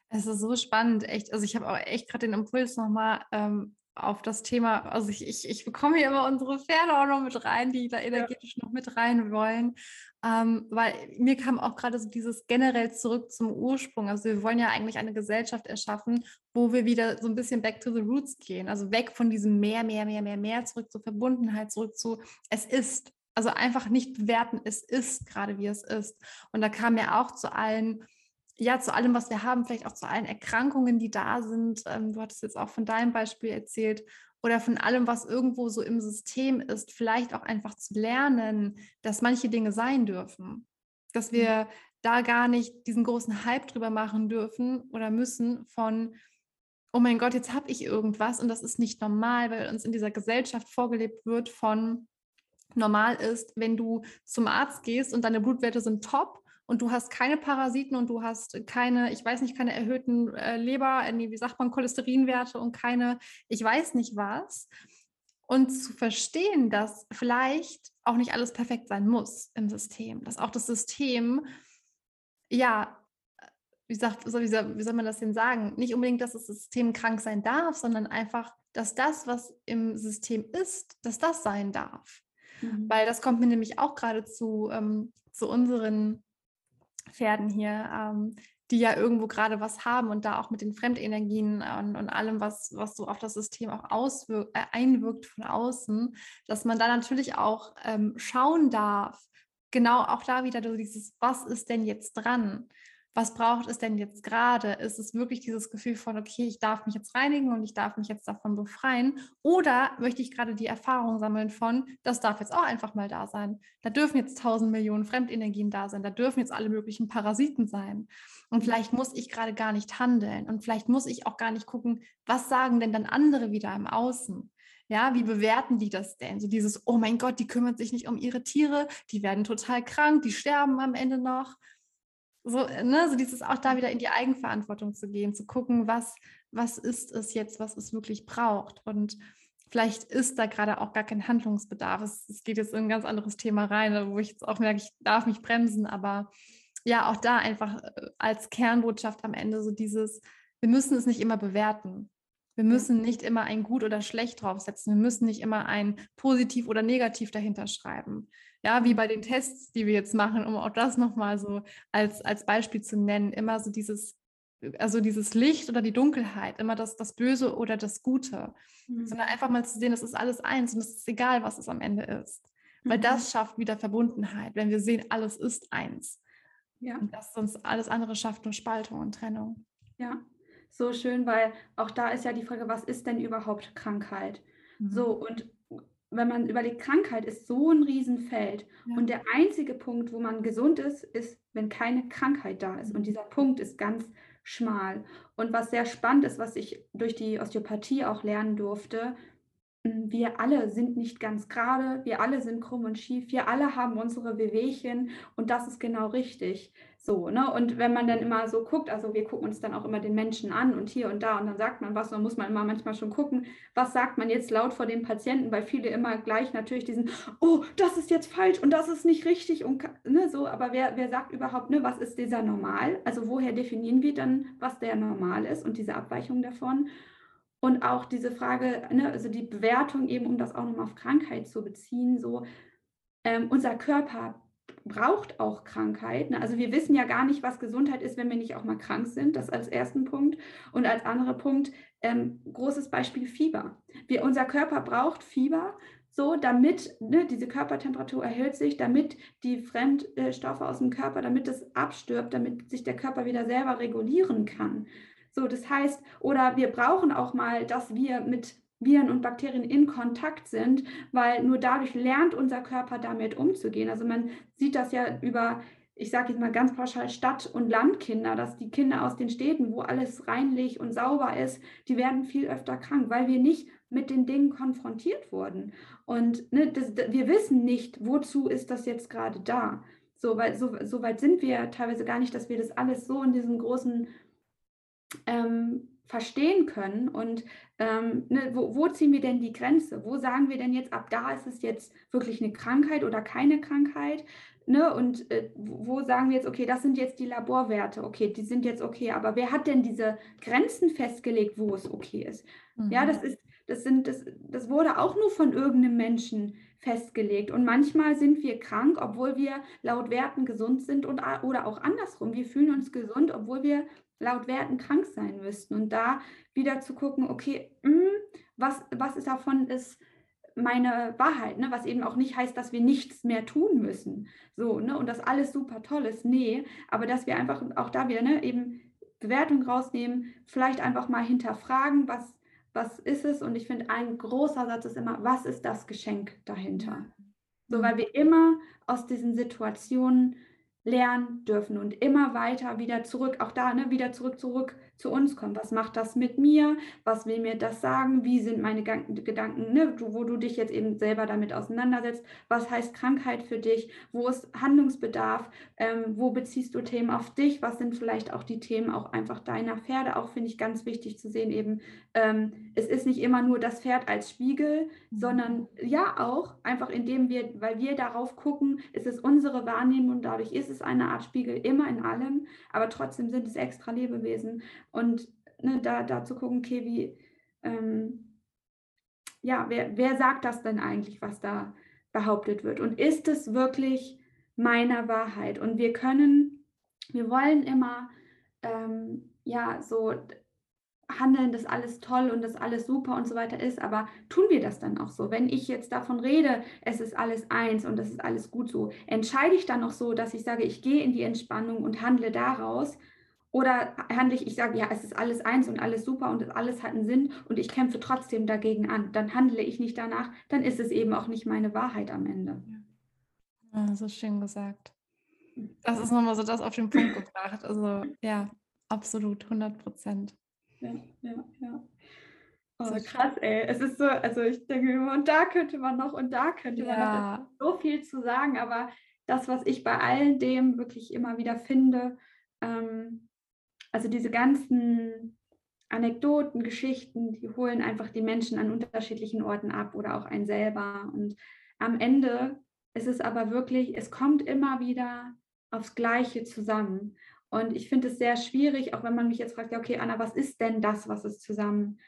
Es ist so spannend, echt. Also ich habe auch echt gerade den Impuls nochmal ähm, auf das Thema, also ich, ich, ich bekomme hier immer unsere Pferde auch noch mit rein, die da energetisch ja. noch mit rein wollen. Ähm, weil mir kam auch gerade so dieses generell zurück zum Ursprung. Also wir wollen ja eigentlich eine Gesellschaft erschaffen, wo wir wieder so ein bisschen back to the roots gehen. Also weg von diesem mehr, mehr, mehr, mehr, mehr, zurück zur Verbundenheit, zurück zu es ist. Also einfach nicht bewerten, es ist gerade wie es ist. Und da kam ja auch zu allen ja, zu allem, was wir haben, vielleicht auch zu allen Erkrankungen, die da sind. Ähm, du hattest jetzt auch von deinem Beispiel erzählt oder von allem, was irgendwo so im System ist, vielleicht auch einfach zu lernen, dass manche Dinge sein dürfen. Dass mhm. wir da gar nicht diesen großen Hype drüber machen dürfen oder müssen von, oh mein Gott, jetzt habe ich irgendwas und das ist nicht normal, weil uns in dieser Gesellschaft vorgelebt wird von, normal ist, wenn du zum Arzt gehst und deine Blutwerte sind top und du hast keine Parasiten und du hast keine, ich weiß nicht, keine erhöhten äh, Leber, äh, nee, wie sagt man, Cholesterinwerte und keine, ich weiß nicht was. Und zu verstehen, dass vielleicht auch nicht alles perfekt sein muss im System, dass auch das System, ja, wie, sagt, wie, soll, wie soll man das denn sagen? Nicht unbedingt, dass das System krank sein darf, sondern einfach, dass das, was im System ist, dass das sein darf. Mhm. Weil das kommt mir nämlich auch gerade zu, ähm, zu unseren Pferden hier, ähm, die ja irgendwo gerade was haben und da auch mit den Fremdenergien und, und allem, was, was so auf das System auch auswirkt, äh, einwirkt von außen, dass man da natürlich auch ähm, schauen darf, genau auch da wieder so dieses, was ist denn jetzt dran? Was braucht es denn jetzt gerade? Ist es wirklich dieses Gefühl von, okay, ich darf mich jetzt reinigen und ich darf mich jetzt davon befreien? Oder möchte ich gerade die Erfahrung sammeln von, das darf jetzt auch einfach mal da sein. Da dürfen jetzt tausend Millionen Fremdenergien da sein. Da dürfen jetzt alle möglichen Parasiten sein. Und vielleicht muss ich gerade gar nicht handeln. Und vielleicht muss ich auch gar nicht gucken, was sagen denn dann andere wieder im Außen? Ja, wie bewerten die das denn? So dieses, oh mein Gott, die kümmern sich nicht um ihre Tiere, die werden total krank, die sterben am Ende noch so, ne, so dieses auch da wieder in die Eigenverantwortung zu gehen, zu gucken, was, was ist es jetzt, was es wirklich braucht. Und vielleicht ist da gerade auch gar kein Handlungsbedarf. Es, es, geht jetzt in ein ganz anderes Thema rein, wo ich jetzt auch merke, ich darf mich bremsen, aber ja, auch da einfach äh, als Kernbotschaft am Ende so dieses, wir müssen es nicht immer bewerten. Wir müssen nicht immer ein gut oder schlecht draufsetzen. Wir müssen nicht immer ein positiv oder negativ dahinter schreiben. Ja, wie bei den Tests, die wir jetzt machen, um auch das nochmal so als, als Beispiel zu nennen. Immer so dieses, also dieses Licht oder die Dunkelheit, immer das, das Böse oder das Gute. Mhm. Sondern einfach mal zu sehen, es ist alles eins und es ist egal, was es am Ende ist. Weil mhm. das schafft wieder Verbundenheit, wenn wir sehen, alles ist eins. Ja. Und das sonst alles andere schafft nur Spaltung und Trennung. Ja, so schön, weil auch da ist ja die Frage, was ist denn überhaupt Krankheit? Mhm. So, und wenn man überlegt, Krankheit ist so ein Riesenfeld. Ja. Und der einzige Punkt, wo man gesund ist, ist, wenn keine Krankheit da ist. Und dieser Punkt ist ganz schmal. Und was sehr spannend ist, was ich durch die Osteopathie auch lernen durfte, wir alle sind nicht ganz gerade, wir alle sind krumm und schief, wir alle haben unsere Wehwehchen und das ist genau richtig. So, ne? Und wenn man dann immer so guckt, also wir gucken uns dann auch immer den Menschen an und hier und da und dann sagt man was, dann muss man immer manchmal schon gucken, was sagt man jetzt laut vor dem Patienten, weil viele immer gleich natürlich diesen, oh, das ist jetzt falsch und das ist nicht richtig und ne, so, aber wer, wer sagt überhaupt, ne, was ist dieser Normal? Also woher definieren wir dann, was der Normal ist und diese Abweichung davon? Und auch diese Frage, ne, also die Bewertung eben, um das auch nochmal auf Krankheit zu beziehen, so ähm, unser Körper braucht auch Krankheit. Ne? Also wir wissen ja gar nicht, was Gesundheit ist, wenn wir nicht auch mal krank sind. Das als ersten Punkt. Und als anderer Punkt, ähm, großes Beispiel Fieber. Wir, unser Körper braucht Fieber, so damit ne, diese Körpertemperatur erhöht sich, damit die Fremdstoffe aus dem Körper, damit es abstirbt, damit sich der Körper wieder selber regulieren kann. So, das heißt, oder wir brauchen auch mal, dass wir mit Viren und Bakterien in Kontakt sind, weil nur dadurch lernt unser Körper damit umzugehen. Also man sieht das ja über, ich sage jetzt mal ganz pauschal, Stadt- und Landkinder, dass die Kinder aus den Städten, wo alles reinlich und sauber ist, die werden viel öfter krank, weil wir nicht mit den Dingen konfrontiert wurden. Und ne, das, wir wissen nicht, wozu ist das jetzt gerade da. So weit, so, so weit sind wir teilweise gar nicht, dass wir das alles so in diesem großen ähm, verstehen können und ähm, ne, wo, wo, ziehen wir denn die Grenze? Wo sagen wir denn jetzt, ab da ist es jetzt wirklich eine Krankheit oder keine Krankheit? Ne? Und äh, wo sagen wir jetzt, okay, das sind jetzt die Laborwerte, okay, die sind jetzt okay, aber wer hat denn diese Grenzen festgelegt, wo es okay ist? Mhm. Ja, das ist, das sind, das, das wurde auch nur von irgendeinem Menschen festgelegt. Und manchmal sind wir krank, obwohl wir laut Werten gesund sind und oder auch andersrum. Wir fühlen uns gesund, obwohl wir laut Werten krank sein müssten. Und da wieder zu gucken, okay, mh, hm, was, was ist davon ist meine Wahrheit, ne? was eben auch nicht heißt, dass wir nichts mehr tun müssen. So, ne? Und das alles super toll ist. Nee, aber dass wir einfach auch da wieder ne, eben Bewertung rausnehmen, vielleicht einfach mal hinterfragen, was, was ist es? Und ich finde, ein großer Satz ist immer, was ist das Geschenk dahinter? So, weil wir immer aus diesen Situationen lernen dürfen und immer weiter wieder zurück, auch da, ne, wieder zurück, zurück zu uns kommen. Was macht das mit mir? Was will mir das sagen? Wie sind meine Gedanken, ne, wo du dich jetzt eben selber damit auseinandersetzt? Was heißt Krankheit für dich? Wo ist Handlungsbedarf? Ähm, wo beziehst du Themen auf dich? Was sind vielleicht auch die Themen auch einfach deiner Pferde? Auch finde ich ganz wichtig zu sehen, eben, ähm, es ist nicht immer nur das Pferd als Spiegel, mhm. sondern ja auch einfach indem wir, weil wir darauf gucken, ist es unsere Wahrnehmung und dadurch ist es eine Art Spiegel immer in allem, aber trotzdem sind es extra Lebewesen und ne, da, da zu gucken, okay, wie, ähm, ja, wer, wer sagt das denn eigentlich, was da behauptet wird? Und ist es wirklich meiner Wahrheit? Und wir können, wir wollen immer, ähm, ja, so handeln, dass alles toll und dass alles super und so weiter ist, aber tun wir das dann auch so? Wenn ich jetzt davon rede, es ist alles eins und es ist alles gut so, entscheide ich dann noch so, dass ich sage, ich gehe in die Entspannung und handle daraus oder handle ich, ich sage, ja, es ist alles eins und alles super und alles hat einen Sinn und ich kämpfe trotzdem dagegen an. Dann handle ich nicht danach, dann ist es eben auch nicht meine Wahrheit am Ende. Ja, so schön gesagt. Das ist nochmal so das auf den Punkt gebracht. Also ja, absolut, 100 Prozent. Ja, ja, ja. Oh, so krass, ey. Es ist so, also ich denke immer, und da könnte man noch und da könnte man noch so viel zu sagen, aber das, was ich bei all dem wirklich immer wieder finde, ähm, also diese ganzen Anekdoten, Geschichten, die holen einfach die Menschen an unterschiedlichen Orten ab oder auch einen selber. Und am Ende ist es aber wirklich, es kommt immer wieder aufs Gleiche zusammen. Und ich finde es sehr schwierig, auch wenn man mich jetzt fragt, ja, okay, Anna, was ist denn das, was es zusammenbringt?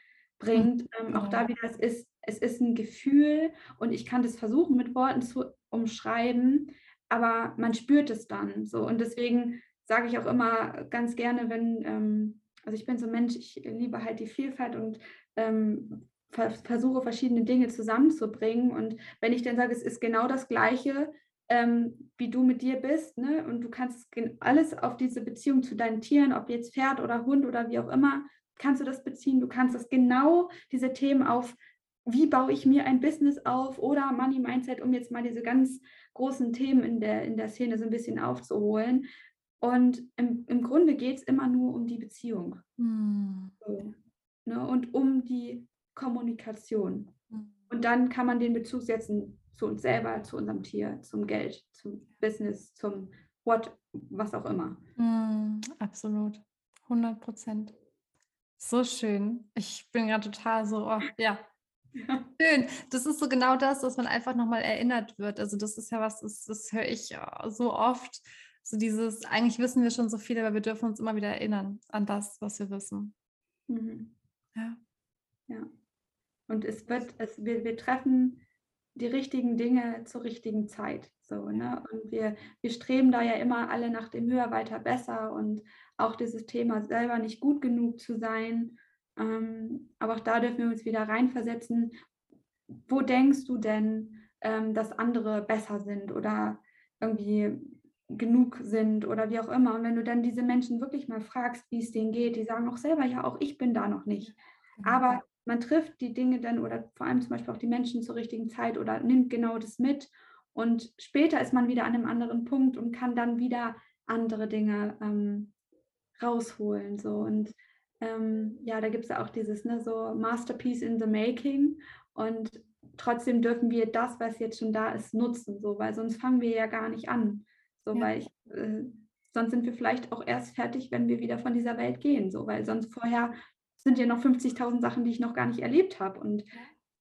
Mhm. Ähm, auch da wieder, es ist, es ist ein Gefühl und ich kann das versuchen, mit Worten zu umschreiben, aber man spürt es dann so. Und deswegen sage ich auch immer ganz gerne, wenn, ähm, also ich bin so ein Mensch, ich liebe halt die Vielfalt und ähm, versuche verschiedene Dinge zusammenzubringen. Und wenn ich dann sage, es ist genau das Gleiche, ähm, wie du mit dir bist, ne? und du kannst alles auf diese Beziehung zu deinen Tieren, ob jetzt Pferd oder Hund oder wie auch immer, kannst du das beziehen. Du kannst das genau, diese Themen auf, wie baue ich mir ein Business auf oder Money Mindset, um jetzt mal diese ganz großen Themen in der, in der Szene so ein bisschen aufzuholen. Und im, im Grunde geht es immer nur um die Beziehung. Hm. So, ne? Und um die Kommunikation. Hm. Und dann kann man den Bezug setzen zu uns selber, zu unserem Tier, zum Geld, zum Business, zum What, was auch immer. Mm, absolut. 100 Prozent. So schön. Ich bin gerade total so, oh, ja. ja. Schön. Das ist so genau das, dass man einfach nochmal erinnert wird. Also, das ist ja was, das, das höre ich so oft. So dieses, eigentlich wissen wir schon so viel, aber wir dürfen uns immer wieder erinnern an das, was wir wissen. Mhm. Ja. Ja. Und es wird, es, wir, wir treffen die richtigen Dinge zur richtigen Zeit. So, ne? Und wir, wir streben da ja immer alle nach dem höher, weiter, besser und auch dieses Thema selber nicht gut genug zu sein. Ähm, aber auch da dürfen wir uns wieder reinversetzen. Wo denkst du denn, ähm, dass andere besser sind oder irgendwie genug sind oder wie auch immer? Und wenn du dann diese Menschen wirklich mal fragst, wie es denen geht, die sagen auch selber, ja, auch ich bin da noch nicht. Genau. Aber man trifft die Dinge dann oder vor allem zum Beispiel auch die Menschen zur richtigen Zeit oder nimmt genau das mit. Und später ist man wieder an einem anderen Punkt und kann dann wieder andere Dinge ähm, rausholen. So. Und ähm, ja, da gibt es ja auch dieses ne, so Masterpiece in the Making. Und trotzdem dürfen wir das, was jetzt schon da ist, nutzen, so, weil sonst fangen wir ja gar nicht an. So, ja. weil ich, äh, sonst sind wir vielleicht auch erst fertig, wenn wir wieder von dieser Welt gehen, so, weil sonst vorher sind ja noch 50.000 Sachen, die ich noch gar nicht erlebt habe und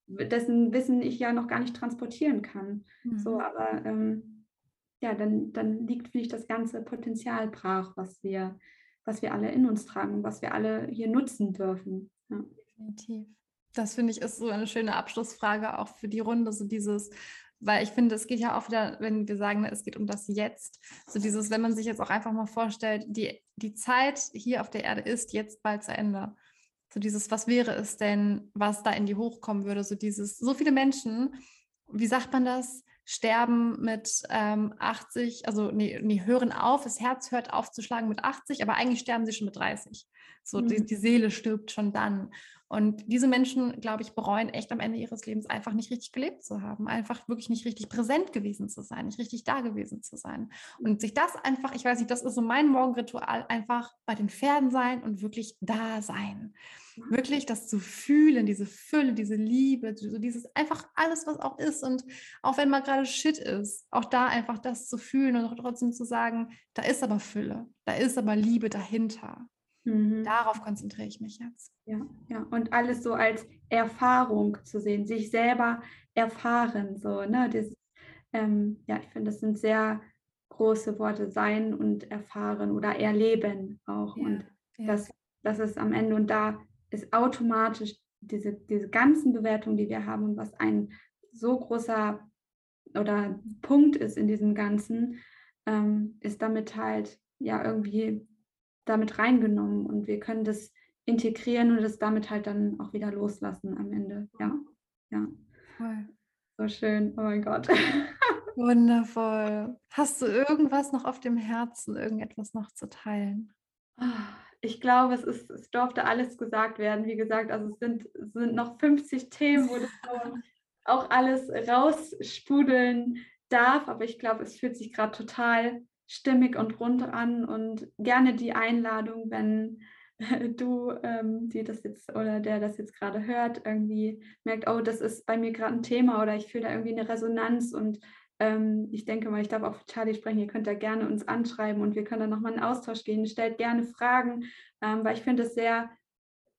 dessen Wissen ich ja noch gar nicht transportieren kann. Mhm. So, aber ähm, ja, dann, dann liegt, finde ich, das ganze Potenzial brach, was wir, was wir alle in uns tragen was wir alle hier nutzen dürfen. Ja. Definitiv. Das finde ich ist so eine schöne Abschlussfrage auch für die Runde, so dieses, weil ich finde, es geht ja auch wieder, wenn wir sagen, es geht um das Jetzt, so dieses, wenn man sich jetzt auch einfach mal vorstellt, die, die Zeit hier auf der Erde ist jetzt bald zu Ende. So dieses, was wäre es denn, was da in die hochkommen würde? So dieses, so viele Menschen, wie sagt man das? Sterben mit ähm, 80, also nee, nee, hören auf, das Herz hört auf zu schlagen mit 80, aber eigentlich sterben sie schon mit 30. So, mhm. die, die Seele stirbt schon dann. Und diese Menschen, glaube ich, bereuen echt am Ende ihres Lebens einfach nicht richtig gelebt zu haben, einfach wirklich nicht richtig präsent gewesen zu sein, nicht richtig da gewesen zu sein. Und sich das einfach, ich weiß nicht, das ist so mein Morgenritual, einfach bei den Pferden sein und wirklich da sein. Wirklich das zu fühlen, diese Fülle, diese Liebe, so dieses einfach alles, was auch ist. Und auch wenn mal gerade Shit ist, auch da einfach das zu fühlen und trotzdem zu sagen, da ist aber Fülle, da ist aber Liebe dahinter. Mhm. Darauf konzentriere ich mich jetzt. Ja, ja, und alles so als Erfahrung zu sehen, sich selber erfahren, so, ne, das, ähm, ja, ich finde, das sind sehr große Worte, sein und erfahren oder erleben auch. Ja, und ja. Das, das ist am Ende und da ist automatisch diese, diese ganzen Bewertungen, die wir haben und was ein so großer oder Punkt ist in diesem Ganzen, ähm, ist damit halt ja irgendwie damit reingenommen und wir können das integrieren und das damit halt dann auch wieder loslassen am Ende. Ja, ja. Voll. So schön. Oh mein Gott. Wundervoll. Hast du irgendwas noch auf dem Herzen, irgendetwas noch zu teilen? Ich glaube, es, ist, es durfte alles gesagt werden. Wie gesagt, also es sind, es sind noch 50 Themen, wo das auch alles raussprudeln darf. Aber ich glaube, es fühlt sich gerade total stimmig und rund an und gerne die Einladung, wenn du, ähm, die das jetzt oder der das jetzt gerade hört, irgendwie merkt, oh, das ist bei mir gerade ein Thema oder ich fühle da irgendwie eine Resonanz und ähm, ich denke mal, ich darf auch für Charlie sprechen, ihr könnt da gerne uns anschreiben und wir können dann nochmal in Austausch gehen. Stellt gerne Fragen, ähm, weil ich finde es sehr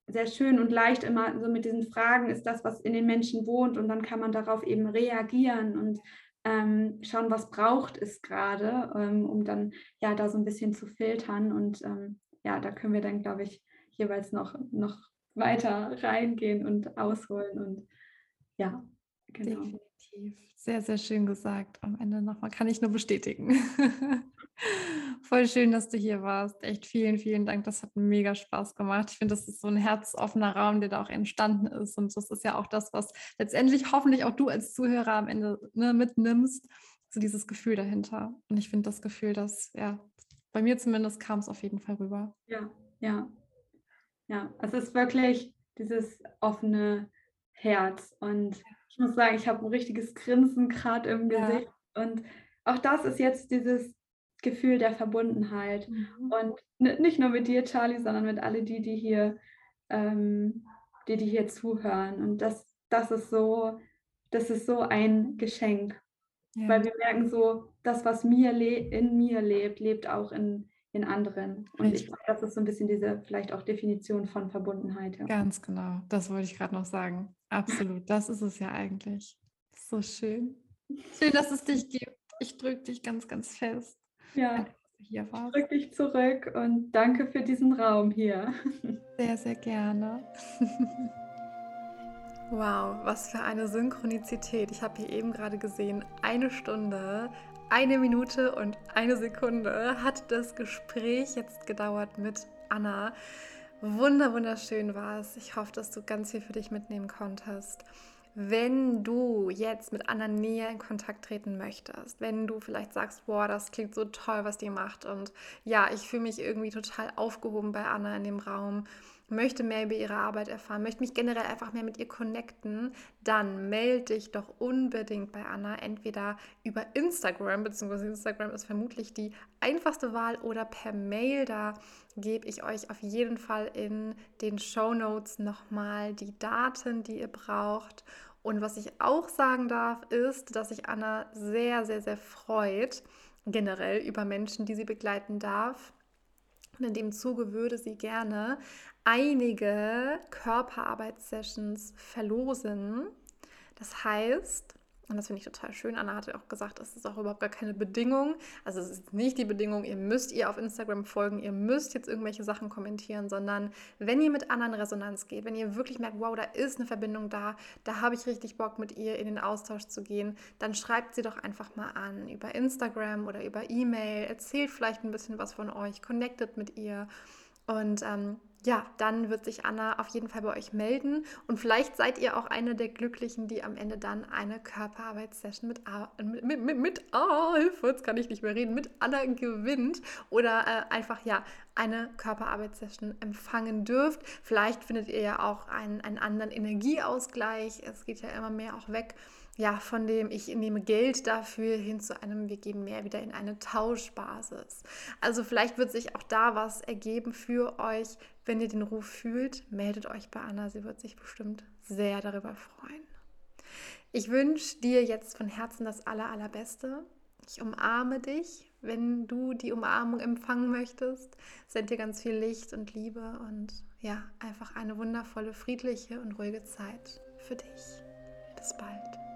sehr schön und leicht immer so mit diesen Fragen ist das, was in den Menschen wohnt und dann kann man darauf eben reagieren und ähm, schauen, was braucht es gerade, ähm, um dann ja da so ein bisschen zu filtern und ähm, ja, da können wir dann, glaube ich, jeweils noch, noch weiter reingehen und ausholen und ja, genau. Definitiv. Sehr, sehr schön gesagt. Am Ende nochmal kann ich nur bestätigen. Voll schön, dass du hier warst. Echt vielen, vielen Dank. Das hat mega Spaß gemacht. Ich finde, das ist so ein herzoffener Raum, der da auch entstanden ist. Und das ist ja auch das, was letztendlich hoffentlich auch du als Zuhörer am Ende ne, mitnimmst. So dieses Gefühl dahinter. Und ich finde das Gefühl, dass, ja, bei mir zumindest kam es auf jeden Fall rüber. Ja, ja. Ja, es ist wirklich dieses offene Herz. Und ich muss sagen, ich habe ein richtiges Grinsen gerade im Gesicht. Ja. Und auch das ist jetzt dieses Gefühl der Verbundenheit. Mhm. Und nicht nur mit dir, Charlie, sondern mit alle die, die hier, ähm, die, die hier zuhören. Und das, das ist so, das ist so ein Geschenk. Ja. Weil wir merken so, das, was mir in mir lebt, lebt auch in, in anderen. Und Richtig. ich glaube, das ist so ein bisschen diese vielleicht auch Definition von Verbundenheit. Ja. Ganz genau, das wollte ich gerade noch sagen. Absolut, das ist es ja eigentlich. So schön. Schön, dass es dich gibt. Ich drücke dich ganz, ganz fest. Ja, hier warst. ich drücke dich zurück und danke für diesen Raum hier. Sehr, sehr gerne. Wow, was für eine Synchronizität. Ich habe hier eben gerade gesehen, eine Stunde, eine Minute und eine Sekunde hat das Gespräch jetzt gedauert mit Anna. Wunder, wunderschön war es. Ich hoffe, dass du ganz viel für dich mitnehmen konntest. Wenn du jetzt mit Anna näher in Kontakt treten möchtest, wenn du vielleicht sagst, boah, das klingt so toll, was die macht und ja, ich fühle mich irgendwie total aufgehoben bei Anna in dem Raum, möchte mehr über ihre Arbeit erfahren, möchte mich generell einfach mehr mit ihr connecten, dann melde dich doch unbedingt bei Anna, entweder über Instagram, beziehungsweise Instagram ist vermutlich die einfachste Wahl oder per Mail. Da gebe ich euch auf jeden Fall in den Show Notes nochmal die Daten, die ihr braucht. Und was ich auch sagen darf, ist, dass sich Anna sehr, sehr, sehr freut, generell über Menschen, die sie begleiten darf. Und in dem Zuge würde sie gerne einige Körperarbeitssessions verlosen. Das heißt, und das finde ich total schön. Anna hatte auch gesagt, es ist auch überhaupt gar keine Bedingung. Also es ist nicht die Bedingung, ihr müsst ihr auf Instagram folgen, ihr müsst jetzt irgendwelche Sachen kommentieren, sondern wenn ihr mit anderen Resonanz geht, wenn ihr wirklich merkt, wow, da ist eine Verbindung da, da habe ich richtig Bock mit ihr in den Austausch zu gehen, dann schreibt sie doch einfach mal an über Instagram oder über E-Mail, erzählt vielleicht ein bisschen was von euch, connectet mit ihr und ähm, ja, dann wird sich Anna auf jeden Fall bei euch melden und vielleicht seid ihr auch eine der Glücklichen, die am Ende dann eine Körperarbeitssession mit, mit, mit, mit, mit oh, Hilfe, jetzt kann ich nicht mehr reden, mit Anna gewinnt oder äh, einfach ja eine Körperarbeitssession empfangen dürft. Vielleicht findet ihr ja auch einen, einen anderen Energieausgleich. Es geht ja immer mehr auch weg ja, von dem ich nehme Geld dafür hin zu einem, wir geben mehr wieder in eine Tauschbasis. Also vielleicht wird sich auch da was ergeben für euch. Wenn ihr den Ruf fühlt, meldet euch bei Anna. Sie wird sich bestimmt sehr darüber freuen. Ich wünsche dir jetzt von Herzen das Aller, Allerbeste. Ich umarme dich, wenn du die Umarmung empfangen möchtest. Send dir ganz viel Licht und Liebe und ja, einfach eine wundervolle, friedliche und ruhige Zeit für dich. Bis bald.